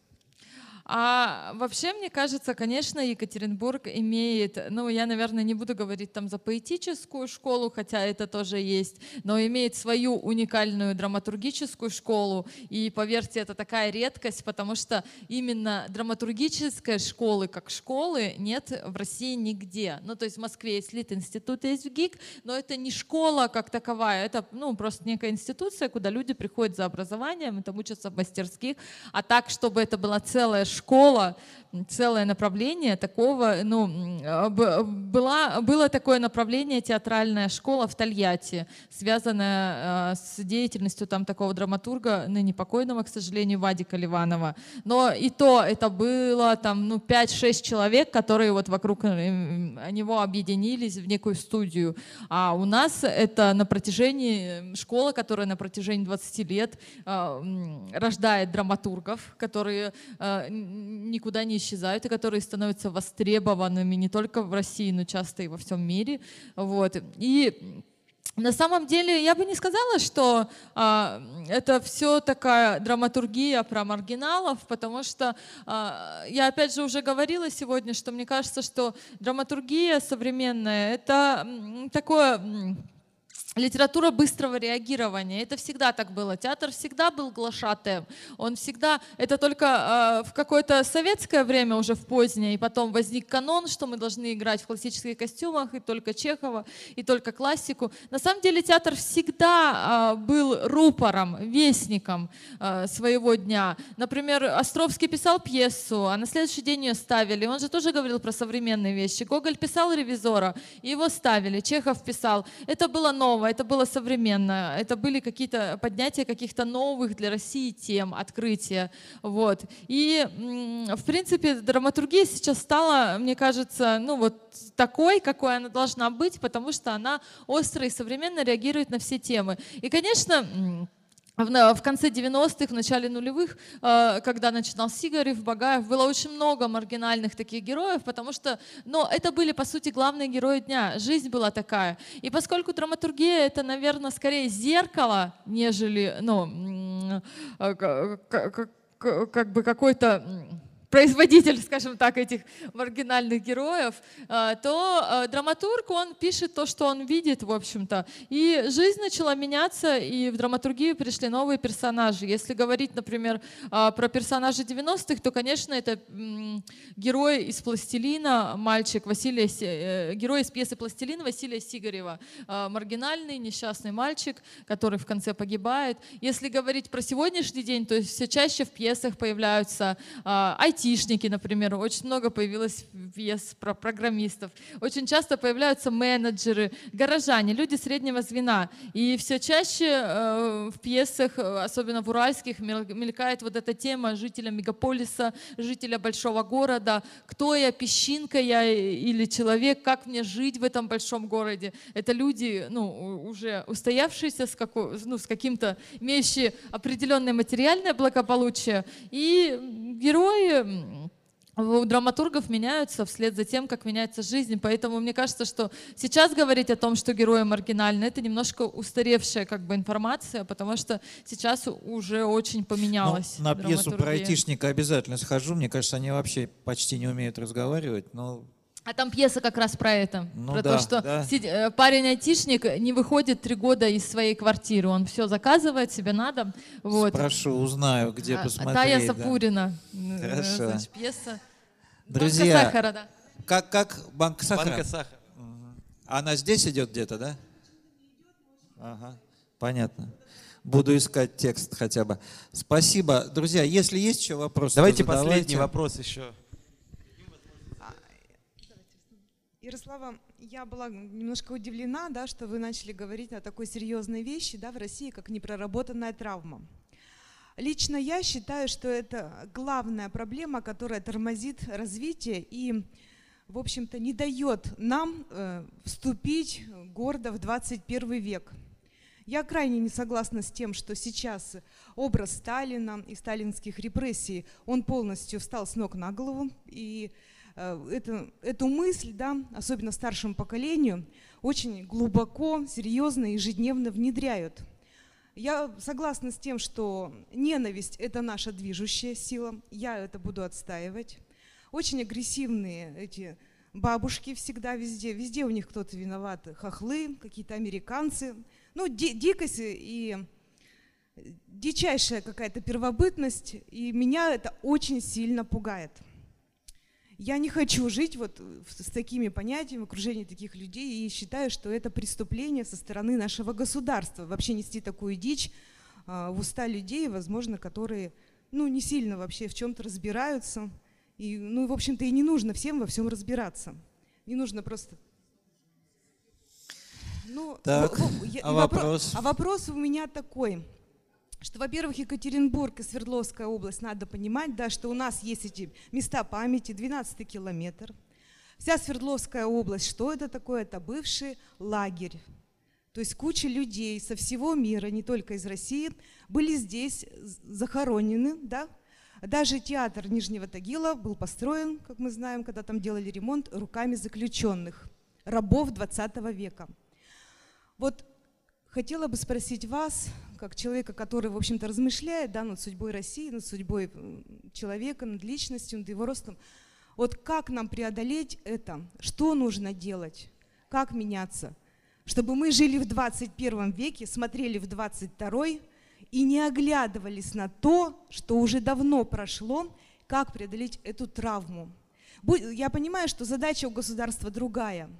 А вообще, мне кажется, конечно, Екатеринбург имеет, ну, я, наверное, не буду говорить там за поэтическую школу, хотя это тоже есть, но имеет свою уникальную драматургическую школу. И поверьте, это такая редкость, потому что именно драматургической школы, как школы, нет в России нигде. Ну, то есть в Москве есть Лит-институт, есть ГИК, но это не школа как таковая, это, ну, просто некая институция, куда люди приходят за образованием, там учатся в мастерских, а так, чтобы это была целая школа, м, целое направление такого, ну, была, было такое направление театральная школа в Тольятти, связанная а, с деятельностью там такого драматурга, ныне покойного, к сожалению, Вадика Ливанова. Но и то это было там, ну, 5-6 человек, которые вот вокруг э, м, него объединились в некую студию. А у нас это на протяжении, э, школа, которая на протяжении 20 лет а, рождает драматургов, которые а, никуда не исчезают и которые становятся востребованными не только в России, но часто и во всем мире. Вот. И на самом деле я бы не сказала, что а, это все такая драматургия про маргиналов, потому что а, я опять же уже говорила сегодня, что мне кажется, что драматургия современная это такое Литература быстрого реагирования. Это всегда так было. Театр всегда был глашатаем. Он всегда... Это только э, в какое-то советское время, уже в позднее, и потом возник канон, что мы должны играть в классических костюмах, и только Чехова, и только классику. На самом деле театр всегда э, был рупором, вестником э, своего дня. Например, Островский писал пьесу, а на следующий день ее ставили. Он же тоже говорил про современные вещи. Гоголь писал «Ревизора», и его ставили. Чехов писал. Это было новое это было современно, это были какие-то поднятия каких-то новых для России тем, открытия. Вот. И, в принципе, драматургия сейчас стала, мне кажется, ну вот такой, какой она должна быть, потому что она остро и современно реагирует на все темы. И, конечно, в конце 90-х, в начале нулевых, э, когда начинал Сигарев, Багаев, было очень много маргинальных таких героев, потому что, но это были, по сути, главные герои дня. Жизнь была такая. И поскольку драматургия — это, наверное, скорее зеркало, нежели, ну, э, как бы какой-то производитель, скажем так, этих маргинальных героев, э, то э, драматург, он пишет то, что он видит, в общем-то. И жизнь начала меняться, и в драматургию пришли новые персонажи. Если говорить, например, э, про персонажей 90-х, то, конечно, это герой из «Пластилина», мальчик Василия, герой из пьесы «Пластилин» Василия Сигарева. Маргинальный, несчастный мальчик, который в конце погибает. Если говорить про сегодняшний день, то все чаще в пьесах появляются IT айтишники, например, очень много появилось пьес про программистов. Очень часто появляются менеджеры, горожане, люди среднего звена. И все чаще э, в пьесах, особенно в уральских, мелькает вот эта тема жителя мегаполиса, жителя большого города. Кто я, песчинка я или человек, как мне жить в этом большом городе? Это люди, ну, уже устоявшиеся, с, какой, ну, с каким-то, имеющие определенное материальное благополучие. И герои у драматургов меняются вслед за тем, как меняется жизнь. Поэтому мне кажется, что сейчас говорить о том, что герои маргинальны, это немножко устаревшая как бы информация, потому что сейчас уже очень поменялось. Ну, на пьесу про айтишника обязательно схожу. Мне кажется, они вообще почти не умеют разговаривать, но а там пьеса как раз про это. Ну, про да, то, что да. Э, парень-айтишник не выходит три года из своей квартиры. Он все заказывает, себе надо. Вот. Спрошу, узнаю, где а, посмотреть. Тая Сапурина. Да. Хорошо. Значит, пьеса. Друзья, Банка сахара, да. Как, как банка сахара? Банка сахара. Угу. Она здесь идет где-то, да? Ага, понятно. Буду искать текст хотя бы. Спасибо. Друзья, если есть еще вопросы, Давайте последний вопрос еще. Ярослава, я была немножко удивлена, да, что вы начали говорить о такой серьезной вещи да, в России, как непроработанная травма. Лично я считаю, что это главная проблема, которая тормозит развитие и, в общем-то, не дает нам э, вступить гордо в 21 век. Я крайне не согласна с тем, что сейчас образ Сталина и сталинских репрессий, он полностью встал с ног на голову, и это, эту мысль, да, особенно старшему поколению, очень глубоко, серьезно, ежедневно внедряют. Я согласна с тем, что ненависть – это наша движущая сила, я это буду отстаивать. Очень агрессивные эти бабушки всегда везде, везде у них кто-то виноват, хохлы, какие-то американцы. Ну, ди дикость и дичайшая какая-то первобытность, и меня это очень сильно пугает. Я не хочу жить вот с такими понятиями, в окружении таких людей, и считаю, что это преступление со стороны нашего государства. Вообще нести такую дичь э, в уста людей, возможно, которые ну, не сильно вообще в чем-то разбираются. И, ну, в общем-то, и не нужно всем во всем разбираться. Не нужно просто... Ну, так, я, а вопрос? А вопрос у меня такой что, во-первых, Екатеринбург и Свердловская область, надо понимать, да, что у нас есть эти места памяти, 12 километр. Вся Свердловская область, что это такое? Это бывший лагерь. То есть куча людей со всего мира, не только из России, были здесь захоронены, да, даже театр Нижнего Тагила был построен, как мы знаем, когда там делали ремонт, руками заключенных, рабов 20 века. Вот хотела бы спросить вас, как человека, который, в общем-то, размышляет да, над судьбой России, над судьбой человека, над личностью, над его ростом, вот как нам преодолеть это? Что нужно делать? Как меняться? Чтобы мы жили в 21 веке, смотрели в 22 и не оглядывались на то, что уже давно прошло, как преодолеть эту травму. Я понимаю, что задача у государства другая.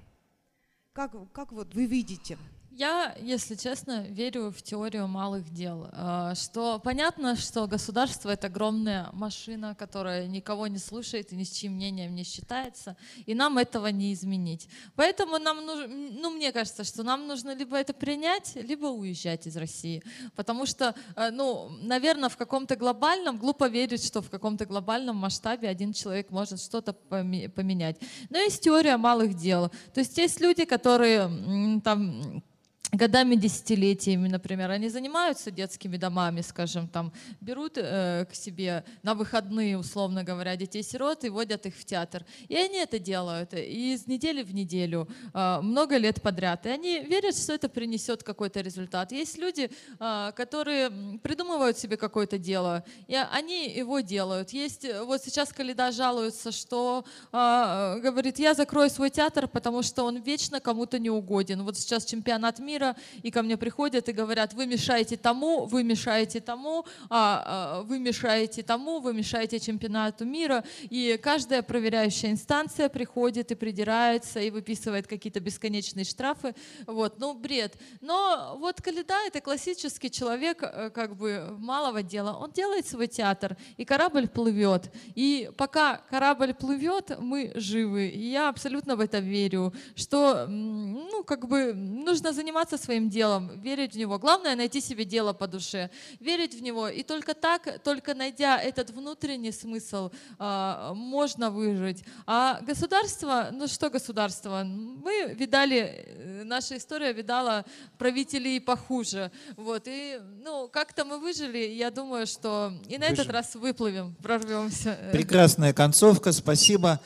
Как, как вот вы видите? Я, если честно, верю в теорию малых дел. А, что понятно, что государство это огромная машина, которая никого не слушает и ни с чьим мнением не считается, и нам этого не изменить. Поэтому нам нужно, ну мне кажется, что нам нужно либо это принять, либо уезжать из России, потому что, а, ну, наверное, в каком-то глобальном глупо верить, что в каком-то глобальном масштабе один человек может что-то поменять. Но есть теория малых дел. То есть есть люди, которые там годами, десятилетиями, например, они занимаются детскими домами, скажем, там берут э, к себе на выходные, условно говоря, детей-сирот и водят их в театр. И они это делают из недели в неделю, э, много лет подряд. И они верят, что это принесет какой-то результат. Есть люди, э, которые придумывают себе какое-то дело, и они его делают. Есть, вот сейчас Калида жалуется, что э, говорит, я закрою свой театр, потому что он вечно кому-то не угоден. Вот сейчас чемпионат мира, мира, и ко мне приходят и говорят, вы мешаете тому, вы мешаете тому, а, а, вы мешаете тому, вы мешаете чемпионату мира. И каждая проверяющая инстанция приходит и придирается, и выписывает какие-то бесконечные штрафы. Вот, ну, бред. Но вот Калида — это классический человек э, как бы малого дела. Он делает свой театр, и корабль плывет. И пока корабль плывет, мы живы. И я абсолютно в это верю, что, ну, как бы нужно заниматься заниматься своим делом, верить в него. Главное найти себе дело по душе, верить в него. И только так, только найдя этот внутренний смысл, а, можно выжить. А государство, ну что государство? Мы видали, э, наша история видала правителей похуже. Вот. И ну, как-то мы выжили. Я думаю, что и на Выжим. этот раз выплывем, прорвемся. Прекрасная концовка. Спасибо.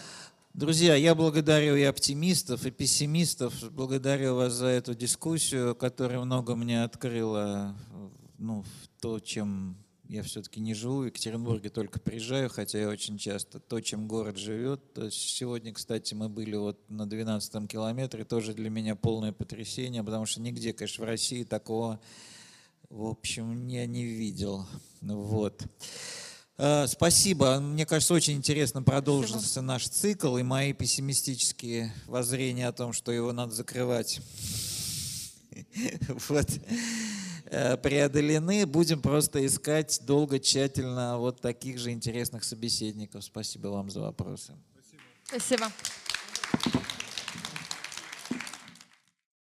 Друзья, я благодарю и оптимистов, и пессимистов. Благодарю вас за эту дискуссию, которая много мне открыла ну, то, чем я все-таки не живу. В Екатеринбурге только приезжаю, хотя я очень часто то, чем город живет. То есть сегодня, кстати, мы были вот на 12 километре, тоже для меня полное потрясение, потому что нигде, конечно, в России такого, в общем, я не видел. Вот. Э, спасибо. Мне кажется, очень интересно продолжился Спасибо. наш цикл, и мои пессимистические воззрения о том, что его надо закрывать, вот, э, преодолены. Будем просто искать долго, тщательно вот таких же интересных собеседников. Спасибо вам за вопросы. Спасибо. Спасибо.